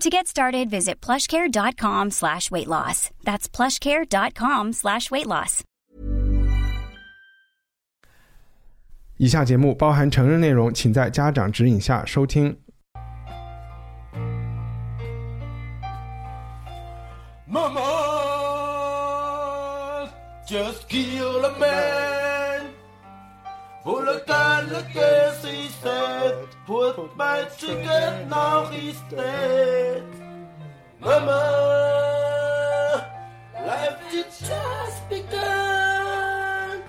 To get started, visit plushcare.com slash weight loss. That's plushcare.com slash weight loss. 以下节目包含成人内容，请在家长指引下收听。 Mama just kill a man. Against his head. Put my chicken, now he's dead. Mama, life it just begun.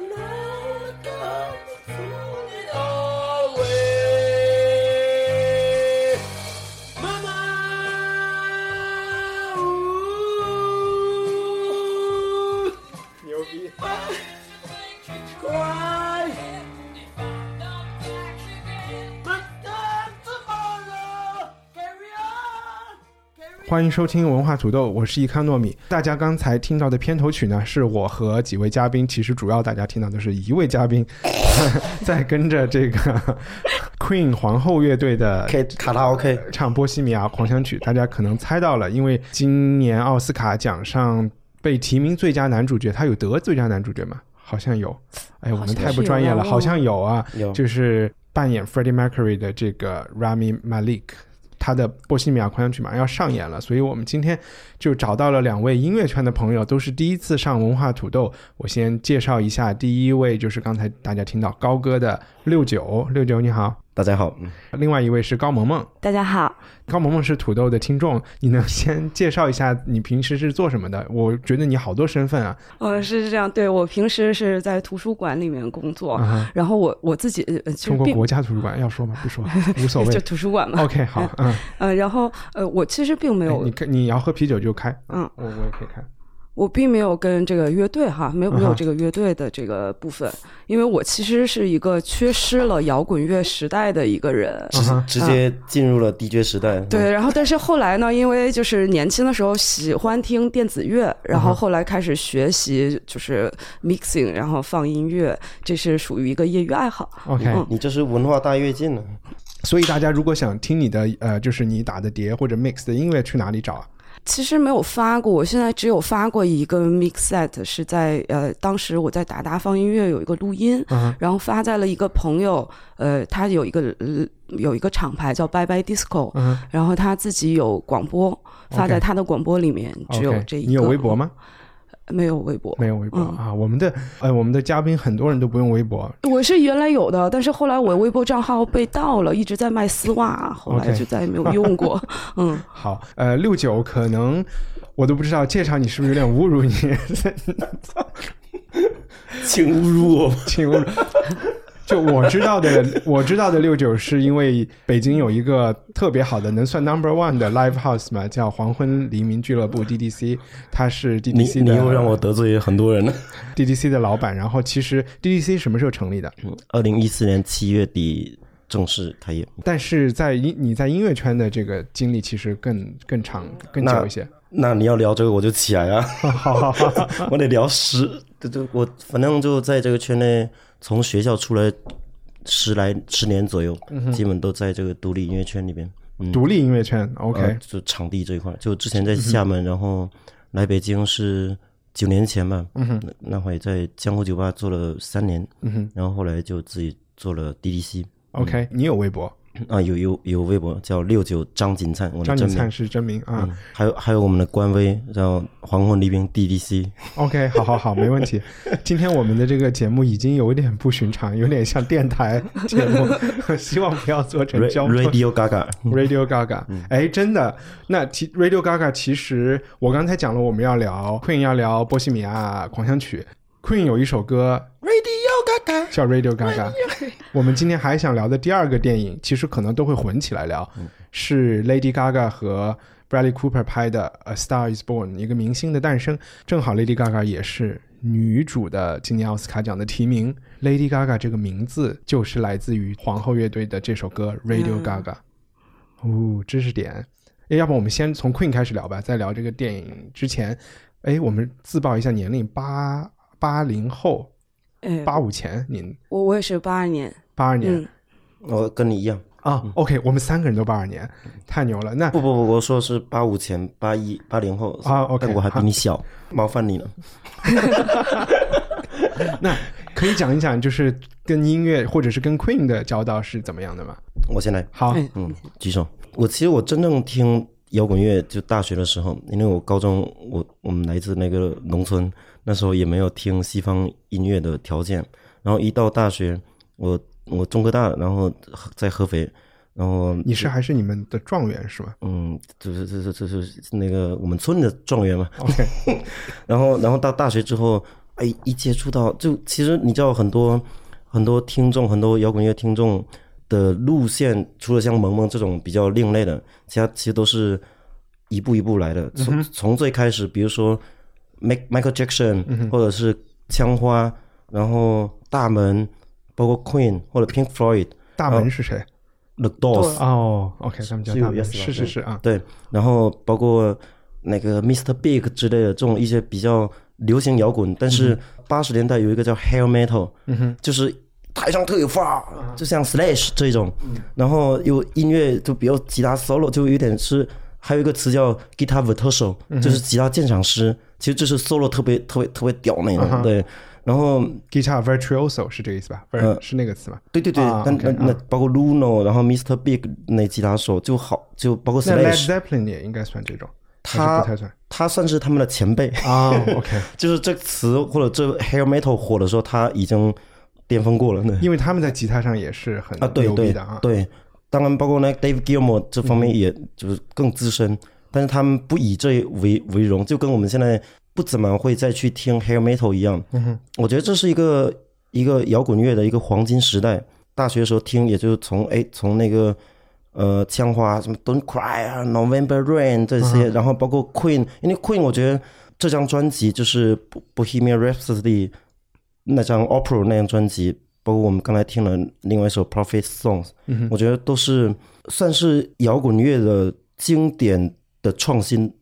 Now I got 欢迎收听文化土豆，我是一康糯米。大家刚才听到的片头曲呢，是我和几位嘉宾，其实主要大家听到的是一位嘉宾，在跟着这个 Queen 皇后乐队的 K 卡拉 OK，唱《波西米亚狂想曲》，大家可能猜到了，因为今年奥斯卡奖上被提名最佳男主角，他有得最佳男主角吗？好像有。哎，我们太不专业了，好像有啊，有就是扮演 Freddie Mercury 的这个 Rami Malek。他的《波西米亚狂想曲》马上要上演了，所以我们今天就找到了两位音乐圈的朋友，都是第一次上文化土豆。我先介绍一下，第一位就是刚才大家听到高歌的六九，六九你好。大家好，嗯另外一位是高萌萌，大家好，高萌萌是土豆的听众，你能先介绍一下你平时是做什么的？我觉得你好多身份啊，呃，是这样，对我平时是在图书馆里面工作，啊然后我我自己中国国家图书馆要说吗？不说，无所谓。就。图书馆嘛，OK，好，嗯，呃，然后呃，我其实并没有，哎你你要喝啤酒就开，嗯，我我也可以开。我并没有跟这个乐队哈，没有没有这个乐队的这个部分，因为我其实是一个缺失了摇滚乐时代的一个人。直接进入了 DJ 时代。对，然后但是后来呢，因为就是年轻的时候喜欢听电子乐，然嗯后后来开始学习就是 mixing，然后放音乐，这是属于一个业余爱好。OK，、嗯你这是文化大跃进呢。所以大家如果想听你的呃，就是你打的碟或者 mix 的音乐，去哪里找啊？其实没有发过，我现在只有发过一个 mix set，是在呃，当时我在达达放音乐有一个录音，然后发在了一个朋友，呃，他有一个呃有一个厂牌叫 Bye Bye Disco，、然后他自己有广播，发在他的广播里面，只有这一个。你有微博吗？没有微博，没有微博、嗯啊。我们的呃，我们的嘉宾很多人都不用微博，我是原来有的，但是后来我微博账号被盗了，一直在卖丝袜，后来就再也没有用过。嗯，好，呃，六九可能我都不知道介绍你是不是有点侮辱你，请侮辱我！请侮辱。就我知道的，我知道的六九是因为北京有一个特别好的，能算 number one 的 live house 嘛，叫黄昏黎明俱乐部 DDC，它是 DDC 的你又让我得罪很多人了。DDC 的老板。然后其实 DDC 什么时候成立的？二零一四年七月底正式开业。但是在音你在音乐圈的这个经历其实更更长更久一些。那你要聊这个，我就起来啊！好 好好，我得聊十，对对，我反正就在这个圈内，从学校出来十来十年左右，基本都在这个独立音乐圈里边。嗯，独立音乐圈，OK，、呃就场地这一块，就之前在厦门，然后来北京是九年前吧，嗯哼，那那会在江湖酒吧做了三年，嗯哼。然后后来就自己做了 DDC，OK，你有微博，啊，有有有微博叫六九张锦灿，我的张锦灿。是真名啊。嗯，还有还有我们的官微叫黄昏黎明 DDC，OK，好好好，没问题。今天我们的这个节目已经有点不寻常，有点像电台节目，希望不要做成 Ra- 交通 Radio Gaga，Radio Gaga，哎，嗯真的，那其 Radio Gaga 其实我刚才讲了，我们要聊 Queen，要聊波西米亚狂想曲。Queen 有一首歌 Radio Gaga，叫 Radio Gaga，我们今天还想聊的第二个电影，其实可能都会混起来聊，嗯是 Lady Gaga 和 Bradley Cooper 拍的《A Star Is Born》，一个明星的诞生。正好 Lady Gaga 也是女主的今年奥斯卡奖的提名。Lady Gaga 这个名字就是来自于皇后乐队的这首歌《Radio 嗯 Gaga》。哦，知识点。诶要不我们先从 Queen 开始聊吧，在聊这个电影之前，哎，我们自报一下年龄，八八零后，哎，八五前，您我我也是八二年，八二年、嗯，我跟你一样，啊？OK，我们三个人都八二年，太牛了。那不不不，我说是八五前八一八零后啊，OK，但我还比你小，麻烦你了。那可以讲一讲，就是跟音乐或者是跟 Queen 的交道是怎么样的吗？我先来，好，哎嗯，举手。我其实我真正听摇滚乐就大学的时候，因为我高中我我们来自那个农村，那时候也没有听西方音乐的条件。然后一到大学，我我中科大，然后在合肥，然后你是还是你们的状元是吧嗯，就是就是就是那个我们村的状元嘛。？OK，然后然后到大学之后，哎，一接触到就其实你知道很多很多听众，很多摇滚乐听众的路线，除了像萌萌这种比较另类的，其他其实都是一步一步来的。从、从最开始，比如说 Michael Jackson，、或者是枪花，然后大门，包括 Queen 或者 Pink Floyd、大门是谁？The Doors，、哦，OK，他们叫是有大门是是是啊，对，然后包括那个 Mr. Big 之类的这种一些比较流行摇滚，但是八十年代有一个叫 Hair Metal，嗯，就是台上特有范儿，就像 Slash 这种，然后有音乐就比较吉他 solo 就有点是，还有一个词叫 guitar virtuoso，就是吉他鉴赏师，其实这是 solo 特别特别特别屌那种，对。然后，Guitar virtuoso 是这个意思吧？不是，呃是那个词吧？对对对，啊那那包括 Luno，然后 Mr. Big 那吉他手就好，就包括那 Led Slash，Zeppelin 也应该算这种，他不太算他算是他们的前辈。啊？OK，就是这词或者这 hair metal 火的时候，他已经巅峰过了呢。因为他们在吉他上也是很啊，对对的啊。对，当然包括那 Dave Gilmour 这方面也就是更资深，但是他们不以这为为荣，就跟我们现在不怎么会再去听 hair metal 一样。嗯哼，我觉得这是一个一个摇滚乐的一个黄金时代。大学的时候听，也就是从哎从那个呃枪花什么 Don't Cry 啊 November Rain 这些，然后包括 Queen，因为 Queen 我觉得这张专辑就是《Bohemian Rhapsody》那张 Opera 那张专辑，包括我们刚才听了另外一首 Prophet Songs，、嗯我觉得都是算是摇滚乐的经典的创新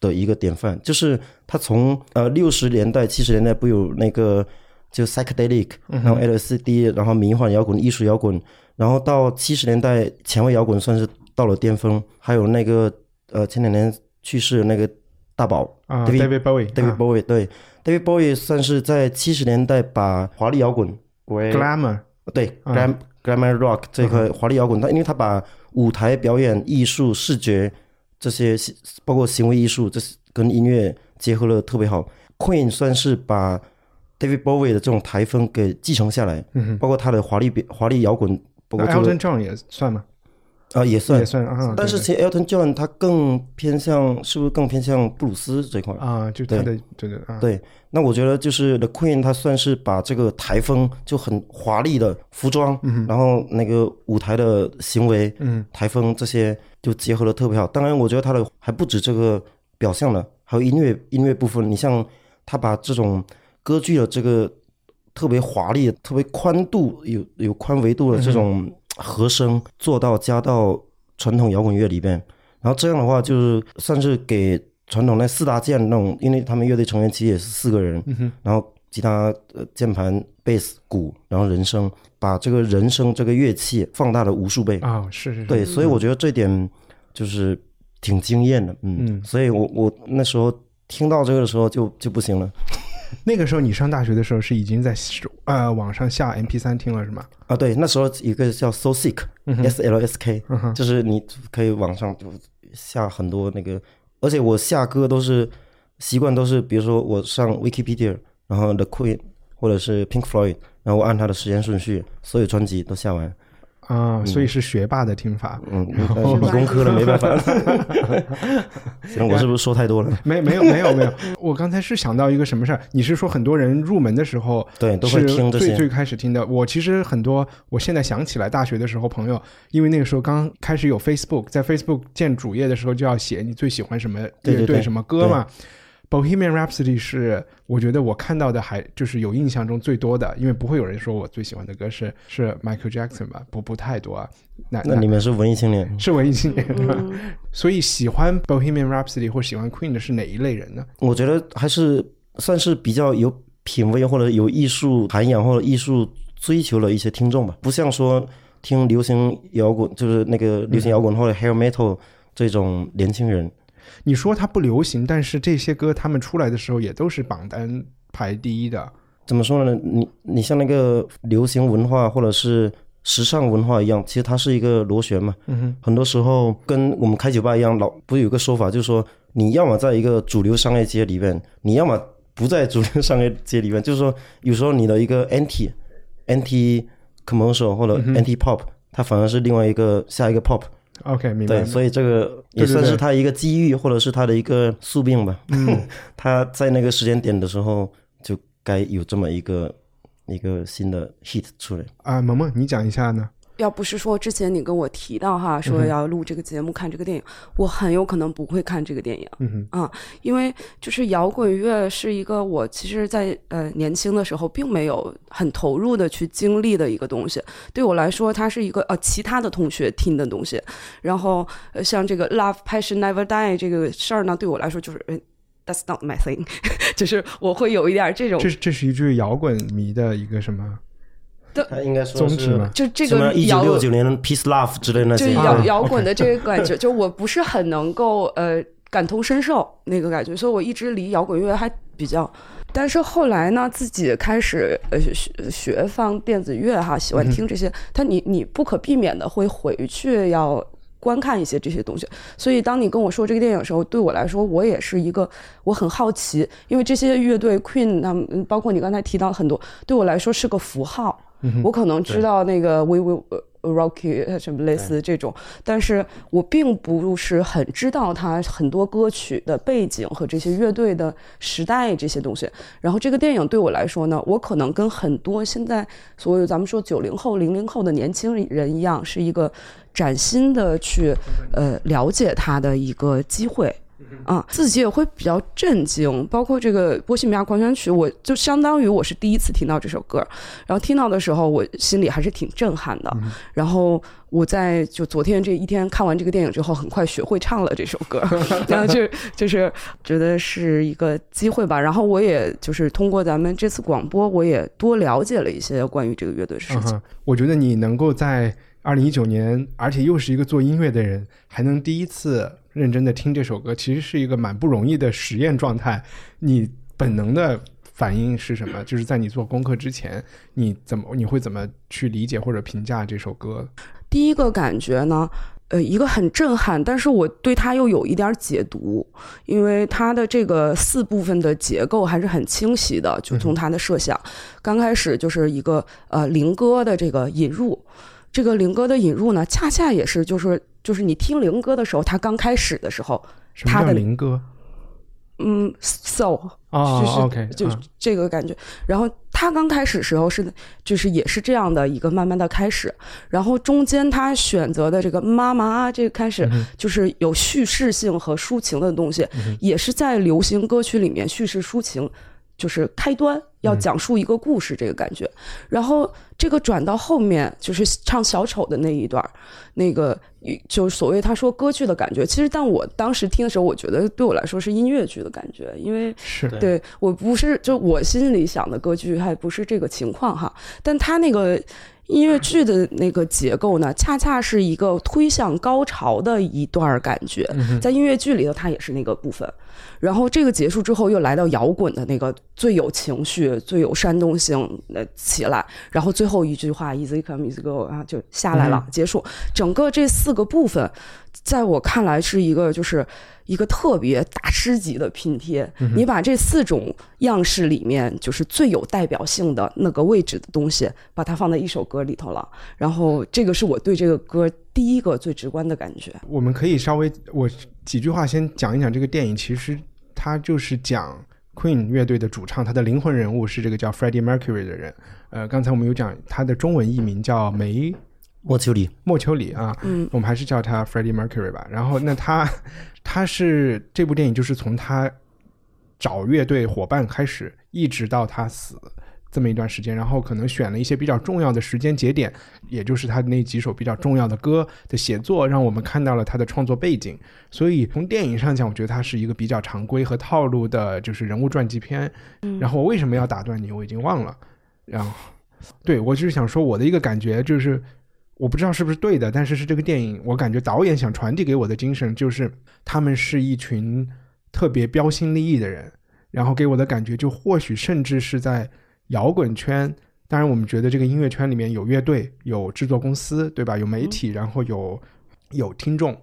的一个典范。就是他从呃六十年代、七十年代不有那个就 psychedelic，然后 LSD，然后迷幻摇滚、艺术摇滚，然后到七十年代前卫摇滚算是到了巅峰，还有那个呃前两年去世的那个大宝啊 Bowie，David 啊。Bowie，对，David Bowie 算是在七十年代把华丽摇滚归 Glamour，对嗯 glam glamour rock 这块华丽摇滚，他因为他把舞台表演艺术、视觉这些，包括行为艺术，这是跟音乐结合的特别好。Queen 算是把 David Bowie 的这种台风给继承下来，嗯，包括他的华丽表华丽摇滚，包那括这个 Elton John 也算吗？啊也算也。算啊，但是其实 Elton John 他更偏向，是不是更偏向布鲁斯这块？啊，就他的对对啊，对，那我觉得就是 The Queen，他算是把这个台风就很华丽的服装，然后那个舞台的行为，嗯台风这些就结合的特别好。当然，我觉得他的还不止这个表象了，还有音乐音乐部分。你像他把这种歌剧的这个特别华丽、特别宽度有有宽维度的这种和声做到加到传统摇滚乐里边，然后这样的话就是算是给传统那四大件那种，因为他们乐队成员其实也是四个人，然后吉他、呃键盘、贝斯、鼓，然后人声，把这个人声这个乐器放大了无数倍。啊，是是是，对，所以我觉得这点就是挺惊艳的，嗯，嗯。所以我我那时候听到这个的时候就就不行了 那个时候你上大学的时候是已经在呃网上下 MP 三听了是吗？啊。对，那时候有一个叫 So Sick，S、嗯哼 L S K，、就是你可以网上就下很多那个，而且我下歌都是习惯都是，比如说我上 Wikipedia，然后 The Queen 或者是 Pink Floyd，然后我按它的时间顺序，所有专辑都下完。啊，所以是学霸的听法。嗯，理工科的没办法。行，我是不是说太多了？没没有没有没有，我刚才是想到一个什么事儿，你是说很多人入门的时候对，都会是听这些。最最开始听的。我其实很多，我现在想起来，大学的时候朋友，因为那个时候刚开始有 Facebook，在 Facebook 建主页的时候就要写你最喜欢什么乐队对对对什么歌嘛。Bohemian Rhapsody 是我觉得我看到的还就是有印象中最多的，因为不会有人说我最喜欢的歌是是 Michael Jackson 吧，不不太多啊。那那你们是文艺青年，是文艺青年对吧？嗯 所以喜欢 Bohemian Rhapsody 或喜欢 Queen 的是哪一类人呢？我觉得还是算是比较有品味或者有艺术涵养或者艺术追求的一些听众吧，不像说听流行摇滚，就是那个流行摇滚或者 hair metal 这种年轻人。你说它不流行，但是这些歌他们出来的时候也都是榜单排第一的。怎么说呢？你你像那个流行文化或者是时尚文化一样，其实它是一个螺旋嘛。嗯哼，很多时候跟我们开酒吧一样，老不是有个说法，就是说你要么在一个主流商业街里面，你要么不在主流商业街里面。就是说，有时候你的一个 anti anti commercial 或者 anti pop，、它反而是另外一个下一个 pop。OK，明白。对，所以这个也算是他一个机遇，或者是他的一个宿命吧。嗯 他在那个时间点的时候，就该有这么一个一个新的 hit 出来。啊，萌萌，你讲一下呢？要不是说之前你跟我提到哈，说要录这个节目看这个电影，我很有可能不会看这个电影。嗯哼，因为就是摇滚乐是一个我其实在，呃年轻的时候并没有很投入的去经历的一个东西。对我来说，它是一个呃其他的同学听的东西。然后呃像这个 Love Passion Never Die 这个事儿呢，对我来说就是。呃 That's not my thing，就是我会有一点这种这，这是一句摇滚迷的一个什么他应该说宗旨？就这个一九六九年 Peace Love 之类那些。就摇啊摇滚的这个感觉，就我不是很能够呃感同身受那个感觉，所以我一直离摇滚乐还比较。但是后来呢，自己开始呃学学放电子乐哈，喜欢听这些，但你你不可避免的会回去要观看一些这些东西。所以当你跟我说这个电影的时候，对我来说，我也是一个我很好奇，因为这些乐队 Queen 他们，包括你刚才提到很多，对我来说是个符号。我可能知道那个 We Will Rock You 什么类似这种，但是我并不是很知道他很多歌曲的背景和这些乐队的时代这些东西。然后这个电影对我来说呢，我可能跟很多现在所有咱们说九零后、零零后的年轻人一样，是一个崭新的去呃了解他的一个机会。啊，自己也会比较震惊，包括这个《波西米亚狂想曲》，我就相当于我是第一次听到这首歌，然后听到的时候，我心里还是挺震撼的。然后我在就昨天这一天看完这个电影之后，很快学会唱了这首歌，然后就就是觉得是一个机会吧。然后我也就是通过咱们这次广播，我也多了解了一些关于这个乐队的事情。嗯，我觉得你能够在二零一九年，而且又是一个做音乐的人，还能第一次认真的听这首歌，其实是一个蛮不容易的实验状态。你本能的反应是什么？就是在你做功课之前，你怎么你会怎么去理解或者评价这首歌？第一个感觉呢，呃，一个很震撼，但是我对它又有一点解读，因为它的这个四部分的结构还是很清晰的，就从它的设想，刚开始就是一个呃灵歌的这个引入，这个灵歌的引入呢，恰恰也是就是就是你听灵歌的时候，它刚开始的时候，他的灵歌？嗯，so 哦就是，OK，就这个感觉。然后他刚开始时候是，就是也是这样的一个慢慢的开始，然后中间他选择的这个妈妈这个开始就是有叙事性和抒情的东西，也是在流行歌曲里面叙事抒情。就是开端要讲述一个故事，这个感觉，然后这个转到后面就是唱小丑的那一段儿，那个就是所谓他说歌剧的感觉。其实，但我当时听的时候，我觉得对我来说是音乐剧的感觉，因为是。对。对我不是就我心里想的歌剧还不是这个情况哈，但他那个音乐剧的那个结构呢，恰恰是一个推向高潮的一段感觉，在音乐剧里头它也是那个部分。然后这个结束之后，又来到摇滚的那个最有情绪、最有煽动性的起来，然后最后一句话 “easy come easy go” 啊，就下来了，结束。整个这四个部分，在我看来是一个就是一个特别大师级的拼贴。你把这四种样式里面，就是最有代表性的那个位置的东西，把它放在一首歌里头了。然后这个是我对这个歌第一个最直观的感觉。我们可以稍微我几句话先讲一讲这个电影，其实它就是讲 Queen 乐队的主唱，他的灵魂人物是这个叫 Freddie Mercury 的人。呃，刚才我们有讲他的中文译名叫梅莫丘里，莫丘里啊，嗯我们还是叫他 Freddie Mercury 吧。然后，那他他是这部电影就是从他找乐队伙伴开始，一直到他死这么一段时间，然后可能选了一些比较重要的时间节点，也就是他那几首比较重要的歌的写作，让我们看到了他的创作背景。所以从电影上讲，我觉得它是一个比较常规和套路的，就是人物传记片。然后我为什么要打断你，我已经忘了。然后，对我就是想说，我的一个感觉就是，我不知道是不是对的，但是是这个电影，我感觉导演想传递给我的精神就是，他们是一群特别标新立异的人，然后给我的感觉就或许甚至是在摇滚圈。当然，我们觉得这个音乐圈里面有乐队、有制作公司，对吧？有媒体，然后有有听众。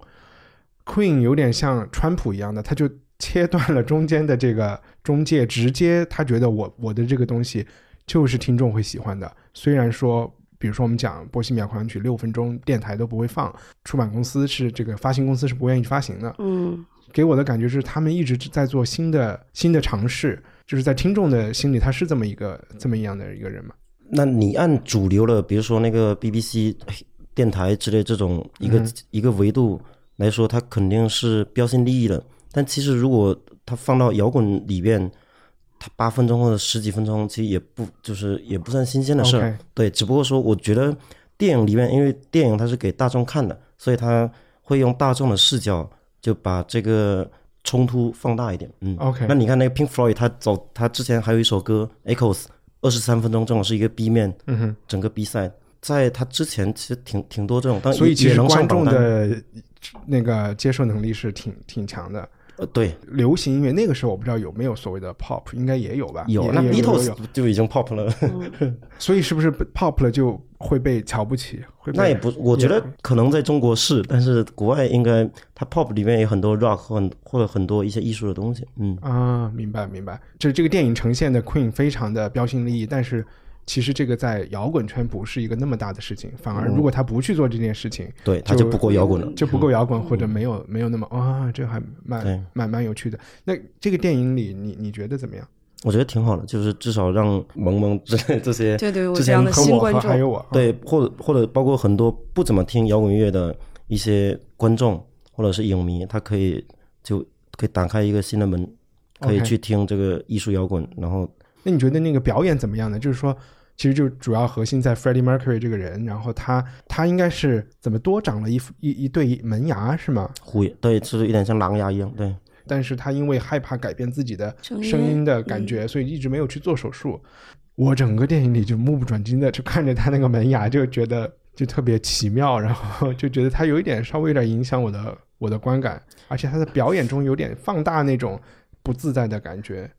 Queen 有点像川普一样的，他就切断了中间的这个中介，直接他觉得我我的这个东西就是听众会喜欢的。虽然说，比如说我们讲《波西米亚狂想曲》六分钟，电台都不会放，出版公司是这个发行公司是不愿意发行的。嗯给我的感觉是，他们一直在做新的新的尝试，就是在听众的心里，他是这么一个这么一样的一个人嘛？那你按主流的，比如说那个 BBC 电台之类这种一个、一个维度来说，它肯定是标新立异的。但其实如果它放到摇滚里边，它八分钟或者十几分钟，其实也不就是也不算新鲜的事对，只不过说我觉得电影里面，因为电影它是给大众看的，所以它会用大众的视角就把这个冲突放大一点。嗯 OK 那你看那个 Pink Floyd，他走他之前还有一首歌 Echoes，二十三分钟，正好是一个 B 面，嗯哼，整个比赛在他之前其实挺挺多这种，但所以其实观。众的那个接受能力是挺挺强的。呃，对，流行音乐那个时候我不知道有没有所谓的 pop，应该也有吧？有那 Beatles 就已经 pop 了，所以是不是 pop 了就会被瞧不起？会那也不，我觉得可能在中国是，但是国外应该它 pop 里面有很多 rock 或很或者很多一些艺术的东西。嗯，啊，明白明白。就是这个电影呈现的 Queen 非常的标新立异，但是其实这个在摇滚圈不是一个那么大的事情，反而如果他不去做这件事情，对，他就不够摇滚了。就不够摇滚，或者没有没有那么啊，这还蛮蛮蛮有趣的。那这个电影里，你你觉得怎么样？我觉得挺好的，就是至少让萌萌 之类这些对对，我之这样前和我的新观众，和还有我，对，或者或者包括很多不怎么听摇滚乐的一些观众或者是影迷，他可以就可以打开一个新的门，可以去听这个艺术摇滚，然后那你觉得那个表演怎么样呢？就是说，其实就主要核心在 Freddie Mercury 这个人，然后他他应该是怎么多长了一副一一对门牙是吗？虎也对，就是有点像狼牙一样，对，但是他因为害怕改变自己的声音声音的感觉，所以一直没有去做手术。我整个电影里就目不转睛的就看着他那个门牙，就觉得就特别奇妙，然后就觉得他有一点稍微有点影响我的我的观感，而且他的表演中有点放大那种不自在的感觉。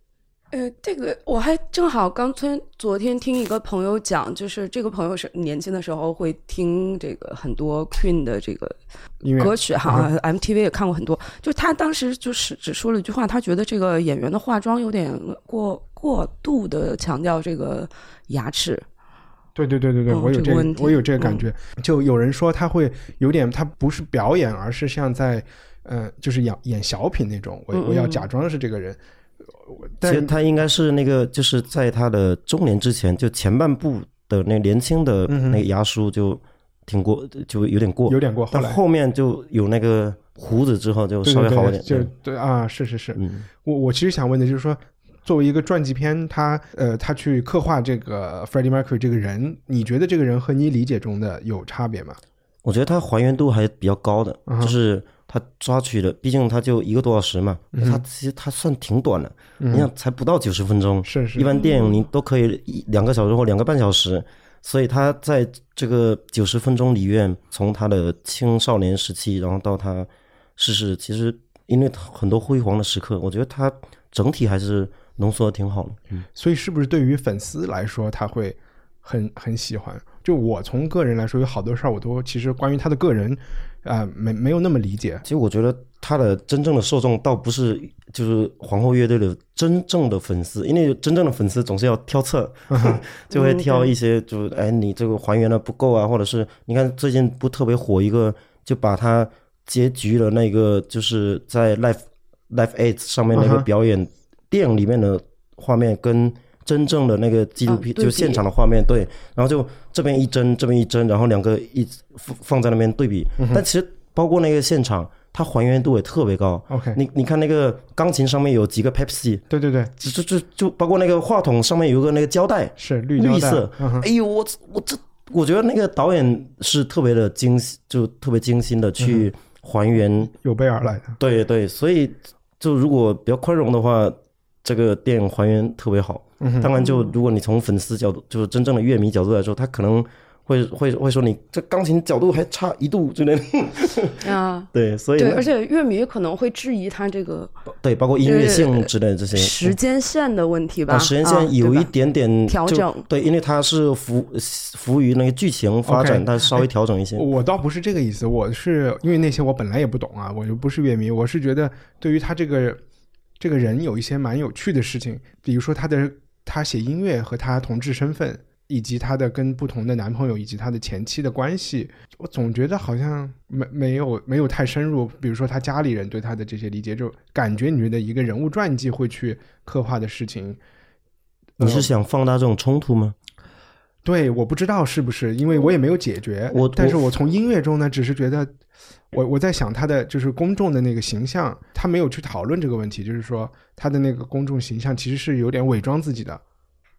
呃，这个我还正好刚从昨天听一个朋友讲，就是这个朋友是年轻的时候会听这个很多 Queen 的这个歌曲哈、MTV 也看过很多。就他当时就是只说了一句话，他觉得这个演员的化妆有点过过度的强调这个牙齿。对对对对对，嗯我有这个这个问题我有这个感嗯觉。就有人说他会有点，他不是表演，而是像在，呃，就是演演小品那种。我嗯我要嗯假装是这个人，我其但实他应该是那个，就是在他的中年之前，就前半部的那年轻的嗯那个牙叔就挺过，就有点过，有点过。后来但后面就有那个胡子之后就稍微好一点，就对对啊，是是是。嗯，我我其实想问的就是说，作为一个传记片，他呃，他去刻画这个 Freddie Mercury 这个人，你觉得这个人和你理解中的有差别吗？我觉得他还原度还比较高的，就是他抓取的，毕竟他就一个多小时嘛，嗯他其实他算挺短的，嗯你想才不到九十分钟，是是一般电影你都可以一两个小时或两个半小时，所以他在这个九十分钟里面，从他的青少年时期，然后到他逝世，其实因为很多辉煌的时刻，我觉得他整体还是浓缩的挺好的。嗯，所以是不是对于粉丝来说，他会很很喜欢？就我从个人来说，有好多事儿我都其实关于他的个人，啊、没没有那么理解。其实我觉得他的真正的受众倒不是就是皇后乐队的真正的粉丝，因为真正的粉丝总是要挑刺儿，就会挑一些就哎你这个还原的不够啊，或者是你看最近不特别火一个，就把他结局的那个就是在 Life Life Eight 上面那个表演、电影里面的画面跟真正的那个纪录片、啊就现场的画面对，然后就这边一帧这边一帧，然后两个一放放在那边对比，但其实包括那个现场。它还原度也特别高。OK，你你看那个钢琴上面有几个 Pepsi，对对对，就就就就包括那个话筒上面有个那个胶带，是绿绿色哎呦，我我这我觉得那个导演是特别的精细，就特别精心的去嗯还原。有备而来的。对对，所以就如果比较宽容的话，这个电影还原特别好。嗯当然，就如果你从粉丝角度，就是真正的乐迷角度来说，他可能会会会说你这钢琴角度还差一度之类的。啊，对，所以对，而且乐迷可能会质疑他这个对，包括音乐性之类的这些。时间线的问题吧，啊，时间啊线有一点点就调整。对，因为它是服服务于那个剧情发展它稍微调整一些。我倒不是这个意思，我是因为那些我本来也不懂啊，我就不是乐迷，我是觉得对于他这个这个人有一些蛮有趣的事情，比如说他的她写音乐和她同志身份，以及她的跟不同的男朋友以及她的前妻的关系，我总觉得好像没没有没有太深入，比如说她家里人对她的这些理解，就感觉你觉得一个人物传记会去刻画的事情，你是想放大这种冲突吗？对，我不知道是不是，因为我也没有解决。我但是我我从音乐中呢，只是觉得，我我在想他的就是公众的那个形象，他没有去讨论这个问题，就是说他的那个公众形象其实是有点伪装自己的。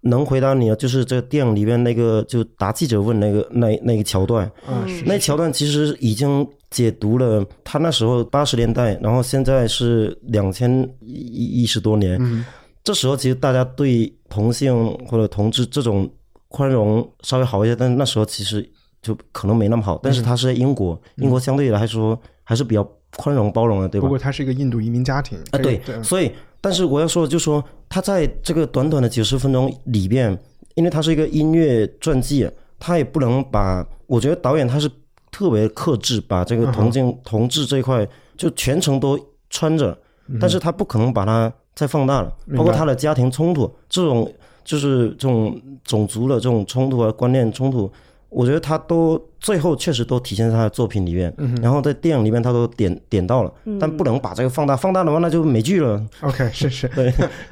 能回答你啊就是这个电影里面那个就答记者问那个那那个桥段，嗯，是那桥段其实已经解读了他那时候八十年代，然后现在是两千一一十多年，嗯这时候其实大家对同性或者同志这种宽容稍微好一些，但是那时候其实就可能没那么好。但是他是在英国，英国相对来说还是比较宽容包容的，对吧？不？过他是一个印度移民家庭啊，对，所以，但是我要说的就是说，他在这个短短的九十分钟里边，因为他是一个音乐传记，他也不能把，我觉得导演他是特别克制，把这个同性、同志这一块就全程都穿着，但是他不可能把它再放大了，包括他的家庭冲突这种，就是这种种族的这种冲突啊，观念冲突。我觉得他都最后确实都体现在他的作品里面，然后在电影里面他都点点到了，但不能把这个放大，放大的话那就美剧了。OK，是是，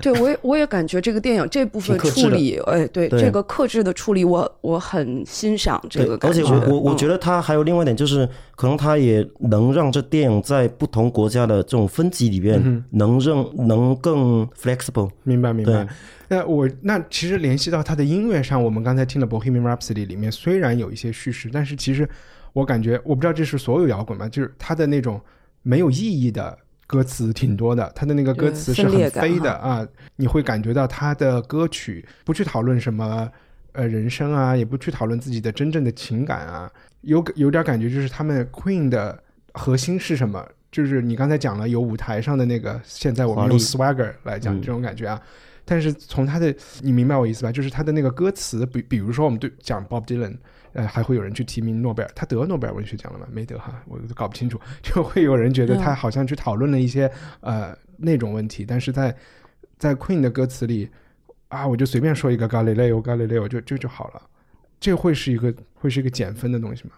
对我也我也感觉这个电影这部分处理，哎，对对这个克制的处理我，我很欣赏这个，感觉。而且我我我嗯觉得他还有另外一点，就是可能他也能让这电影在不同国家的这种分级里嗯面，能让能更 flexible。明白明白对。那我那其实联系到他的音乐上，我们刚才听的《Bohemian Rhapsody》里面虽然有一些叙事，但是其实我感觉我不知道这是所有摇滚吗？就是他的那种没有意义的歌词挺多的，他的那个歌词是很飞的啊，你会感觉到他的歌曲不去讨论什么呃人生啊，也不去讨论自己的真正的情感啊，有有点感觉就是他们 Queen 的核心是什么？就是你刚才讲了有舞台上的那个，现在我们用 swagger 来讲嗯这种感觉啊。但是从他的，你明白我意思吧？就是他的那个歌词，比比如说我们对讲 Bob Dylan，呃，还会有人去提名诺贝尔，他得诺贝尔文学奖了吗？没得哈，我都搞不清楚。就会有人觉得他好像去讨论了一些呃那种问题，但是在在 Queen 的歌词里啊，我就随便说一个 Galileo Galileo 就就就好了。这会是一个会是一个减分的东西吗？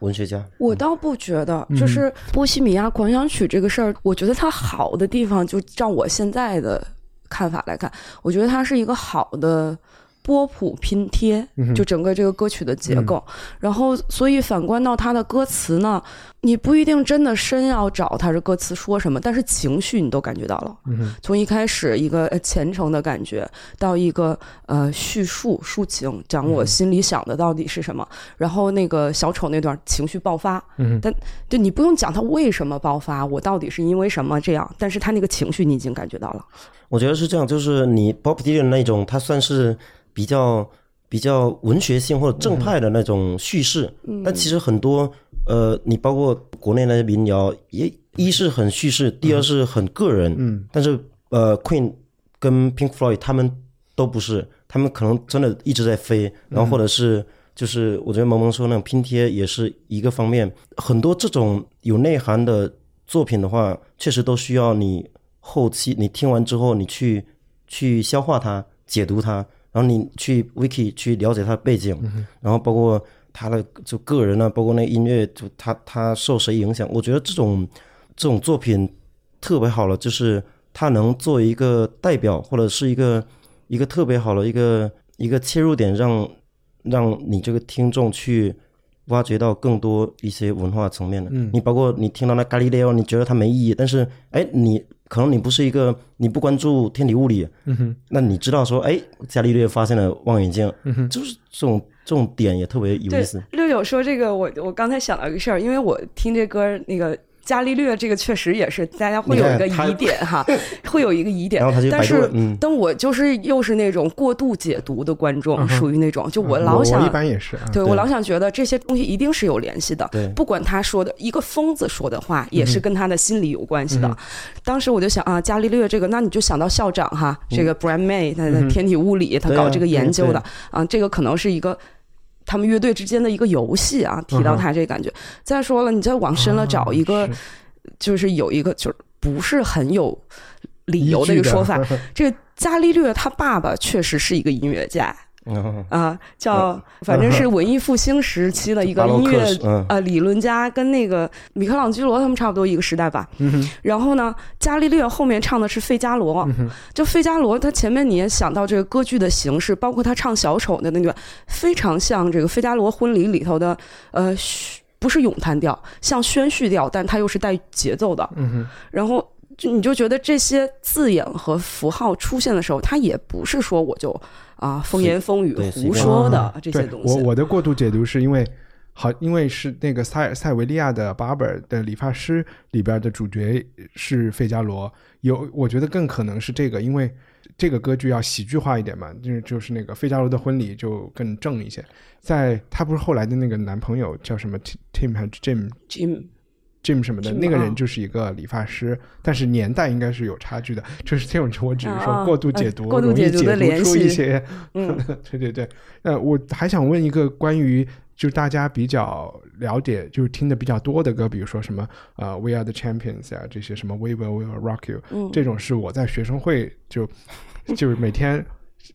文学家，我倒不觉得，嗯就是《波西米亚狂想曲》这个事儿，我觉得它好的地方，就照我现在的看法来看，我觉得它是一个好的波谱拼贴就整个这个歌曲的结构。然后，所以反观到他的歌词呢，你不一定真的深要找他这歌词说什么，但是情绪你都感觉到了。嗯，从一开始一个呃虔诚的感觉，到一个呃叙述抒情，讲我心里想的到底是什么，然后那个小丑那段情绪爆发，嗯哼，就你不用讲他为什么爆发，我到底是因为什么这样，但是他那个情绪你已经感觉到了。我觉得是这样，就是你 Bob Dylan 那种，他算是比较比较文学性或者正派的那种叙事，嗯。但其实很多呃，你包括国内那些民谣，也一是很叙事，第二是很个人，嗯，但是呃，Queen 跟 Pink Floyd 他们都不是，他们可能真的一直在飞，然后或者是就是我觉得萌萌说那种拼贴也是一个方面，很多这种有内涵的作品的话，确实都需要你后期你听完之后，你去去消化它、解读它，然后你去 wiki 去了解他的背景，然后包括他的就个人啊，包括那音乐，就他他受谁影响，我觉得这种这种作品特别好了，就是他能做一个代表，或者是一个一个特别好的一个一个切入点让，让你这个听众去挖掘到更多一些文化层面的。嗯你包括你听到那咖喱 Leo，你觉得它没意义，但是哎，你可能你不是一个你不关注天体物理，嗯哼，那你知道说，哎，伽利略发现了望远镜，嗯哼，就是这种这种点也特别有意思。，六九说这个，我我刚才想到一个事儿，因为我听这歌那个。伽利略这个确实也是大家 会有一个疑点哈，会有一个疑点但是但我就是又是那种过度解读的观众，嗯属于那种就我嗯老想我一般也是啊，对我老想觉得这些东西一定是有联系的，不管他说的一个疯子说的话，也嗯是跟他的心理有关系的。当时我就想啊，伽利略这个，那你就想到校长哈，这个 Brian May，他的嗯天体物理，他搞这个研究的啊，这个可能是一个。他们乐队之间的一个游戏啊，提到他这感觉。再说了，你再往深了找一个，啊就是有一个就是不是很有理由的一个说法。这个伽利略他爸爸确实是一个音乐家，嗯啊，叫反正是文艺复兴时期的一个 音乐嗯呃理论家，跟那个米开朗基罗他们差不多一个时代吧。嗯然后呢，伽利略后面唱的是费加罗，就费加罗，他前面你也想到这个歌剧的形式，包括他唱小丑的那段，非常像这个费加罗婚礼里头的呃。嘘不是咏叹调，像宣叙调，但它又是带节奏的。然后就你就觉得这些字眼和符号出现的时候，它也不是说我就啊风言风语胡说的啊这些东西。我我的过度解读是因为。好，因为是那个塞塞维利亚的 barber 的理发师里边的主角是费加罗，有我觉得更可能是这个，因为这个歌剧要喜剧化一点嘛，就是就是那个费加罗的婚礼就更正一些。在他不是后来的那个男朋友叫什么 Tim Tim 还是 Jim Jim 什么的那个人啊就是一个理发师，但是年代应该是有差距的。就是这种，我只是说过度呃解读，过度容易解读解读出一些。嗯对对 对。呃，我还想问一个关于就大家比较了解，就是听的比较多的歌，比如说什么呃 We Are the Champions 啊，这些什么 We Will We Will Rock You，嗯，这种是我在学生会就就是每天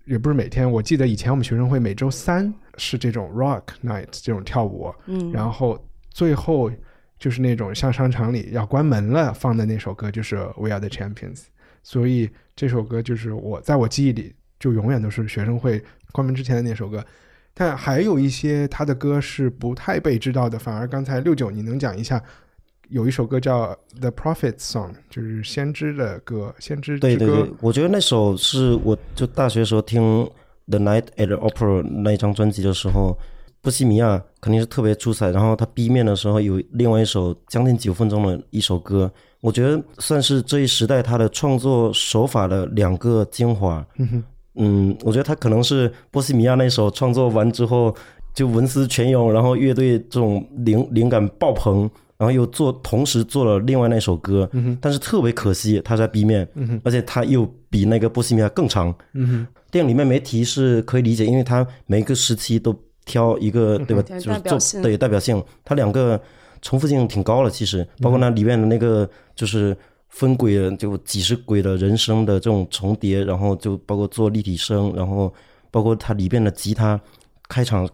也不是每天，我记得以前我们学生会每周三是这种 Rock Night 这种跳舞，嗯，然后最后就是那种像商场里要关门了放的那首歌，就是《We Are the Champions》。所以这首歌就是我在我记忆里就永远都是学生会关门之前的那首歌。但还有一些他的歌是不太被知道的，反而刚才六九你能讲一下，有一首歌叫《The Prophet Song》，就是先知的歌，先知之歌。对对对，我觉得那首是我就大学时候听《The Night at the Opera》那一张专辑的时候，波西米亚肯定是特别出彩。然后他 B 面的时候有另外一首将近九分钟的一首歌，我觉得算是这一时代他的创作手法的两个精华。嗯哼，嗯，我觉得他可能是波西米亚那首创作完之后就文思泉涌，然后乐队这种灵灵感爆棚，然后又做同时做了另外那首歌，嗯哼，但是特别可惜他在 B 面，嗯，而且他又比那个波西米亚更长。嗯哼，电影里面没提是可以理解，因为他每个时期都挑一个，对吧？对就是做对代表性，它两个重复性挺高了，其实。包括那里面的那个就是分轨的，就几十轨的人声的这种重叠，然后就包括做立体声，然后包括它里边的吉他开场，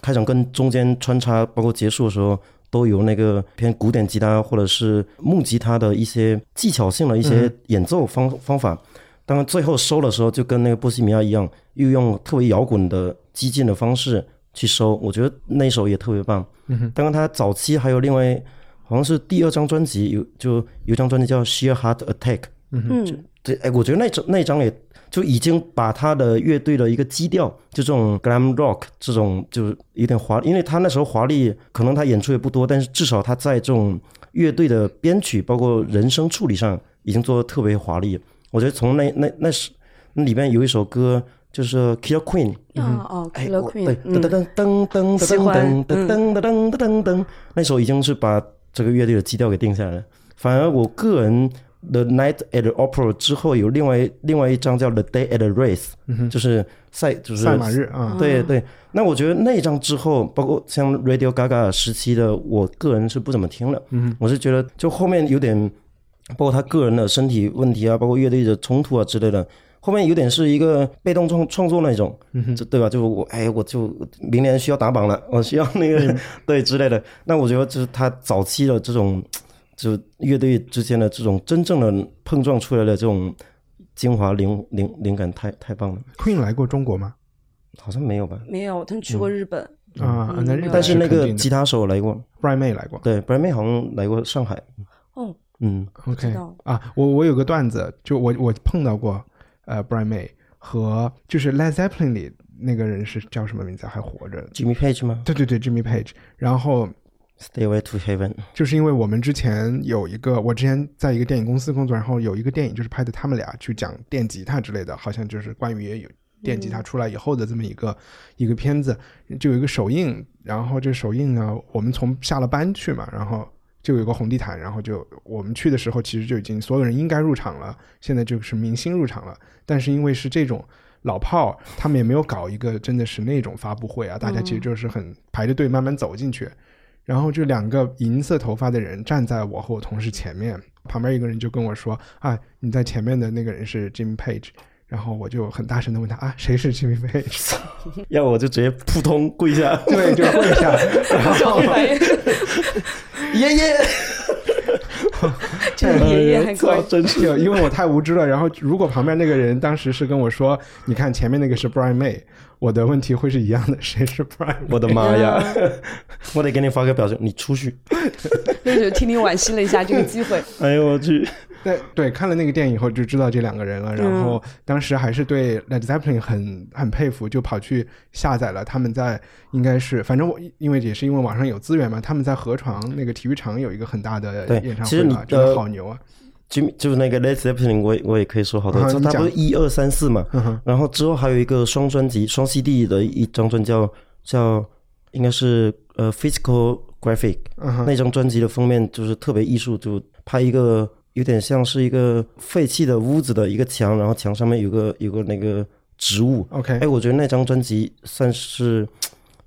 开场跟中间穿插，包括结束的时候。都有那个偏古典吉他或者是木吉他的一些技巧性的一些演奏方方法，当然最后收的时候就跟那个波西米亚一样，又用特别摇滚的激进的方式去收，我觉得那首也特别棒。嗯哼，当然他早期还有另外好像是第二张专辑有就有一张专辑叫《Sheer Heart Attack》，嗯对，哎，我觉得那张那张也就已经把他的乐队的一个基调，就这种 glam rock 这种就是有点华，因为他那时候华丽，可能他演出也不多，但是至少他在这种乐队的编曲包括人声处理上已经做的特别华丽。我觉得从那那那是那里面有一首歌就是 Killer Queen，啊哦哎，，Killer Queen，对，嗯。噔噔噔噔噔喜欢噔噔噔噔噔噔噔噔，那首已经是把这个乐队的基调给定下来了。反而我个人。The Night at the Opera 之后有另外另外一张叫 The Day at the Race，、就是赛就是赛马日啊，对对，那我觉得那一张之后，包括像 Radio Gaga 时期的，我个人是不怎么听了。嗯，我是觉得就后面有点，包括他个人的身体问题啊，包括乐队的冲突啊之类的，后面有点是一个被动创创作那种，嗯这对吧？就我哎，我就明年需要打榜了，我需要那个、对之类的。那我觉得就是他早期的这种，就乐队之间的这种真正的碰撞出来的这种精华灵灵灵感太太棒了。Queen 来过中国吗？好像没有吧？没有，他们去过日本。啊，那日本但是那个吉他手来过，Brian May 来过。对，Brian May 好像来过上海。哦，嗯，OK 知道啊，我我有个段子，就我我碰到过呃 Brian May 和就是 Led Zeppelin 里那个人是叫什么名字？还活着？Jimmy Page 吗对对对，Jimmy Page。然后 Stay away to Heaven。就是因为我们之前有一个，我之前在一个电影公司工作，然后有一个电影就是拍的他们俩去讲电吉他之类的，好像就是关于有电吉他出来以后的这么一个、一个片子，就有一个首映，然后这首映呢，我们从下了班去嘛，然后就有个红地毯，然后就我们去的时候，其实就已经所有人应该入场了，现在就是明星入场了，但是因为是这种。老炮儿他们也没有搞一个真的是那种发布会啊，大家其实就是很排着队慢慢走进去，然后就两个银色头发的人站在我和我同事前面，旁边一个人就跟我说：“啊，你在前面的那个人是 Jimmy Page。”然后我就很大声的问他：“啊，谁是 Jimmy Page？” 要我就直接扑通跪下，对，就跪下，然后爷爷，这 个爷爷还可真是就因为我太无知了。然后如果旁边那个人当时是跟我说：“你看前面那个是 Brian May”，我的问题会是一样的，谁是 Brian？我的妈呀！我得给你发个表情，你出去。那就替你惋惜了一下这个机会。哎呦我去！对。对，看了那个电影以后就知道这两个人了，然后当时还是对 Led Zeppelin 很很佩服，就跑去下载了他们在应该是，反正我因为也是因为网上有资源嘛，他们在河床那个体育场有一个很大的对演唱其实你会啊，真的呃好牛啊！Jimmy 就是那个 Led Zeppelin，我我也可以说好多他不是一二三四嘛，嗯然后之后还有一个双专辑双 CD 的一张专辑叫叫应该是呃 Physical Graphic，、嗯那张专辑的封面就是特别艺术，就拍一个有点像是一个废弃的屋子的一个墙，然后墙上面有个有个那个植物，，OK，哎，我觉得那张专辑算是。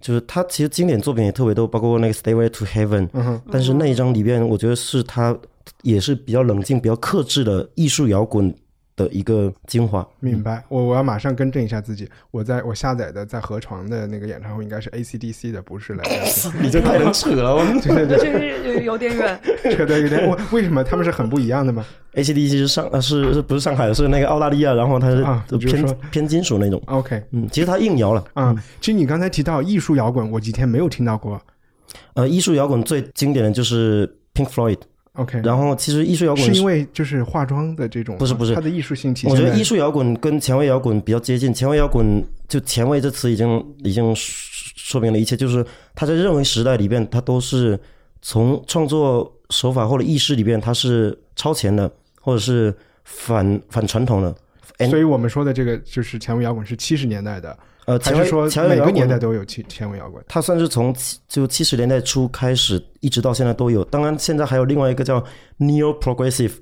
就是他其实经典作品也特别多，包括那个《Stairway to Heaven》，嗯哼，但是那一张里边，我觉得是他也是比较冷静、比较克制的艺术摇滚的一个精华。明白。我我要马上更正一下自己，我在我下载的在河床的那个演唱会应该是 AC/DC 的，不是 Zeppelin。你这太能扯了，我们对对对，这是有点远，扯得有点，为为什么他们是很不一样的吗？ACDC 是上呃是是不是上海的？是那个澳大利亚，然后它是啊就偏、偏金属那种。OK，嗯，其实它硬摇了。啊、其实你刚才提到艺术摇滚，我几天没有听到过。呃，艺术摇滚最经典的就是 Pink Floyd，OK，然后其实艺术摇滚是因为就是化妆的这种，不是不是它的艺术性体现。我觉得艺术摇滚跟前卫摇滚比较接近。前卫摇滚就前卫这词已经已经说说明了一切，就是它在任何时代里边，它都是从创作手法或者意识里边，它是超前的，或者是反反传统的。所以我们说的这个就是前卫摇滚是七十年代的，呃，还是前卫说每个前卫摇滚年代都有前前卫摇滚？它算是从七就七十年代初开始，一直到现在都有。当然，现在还有另外一个叫 Neo Progressive，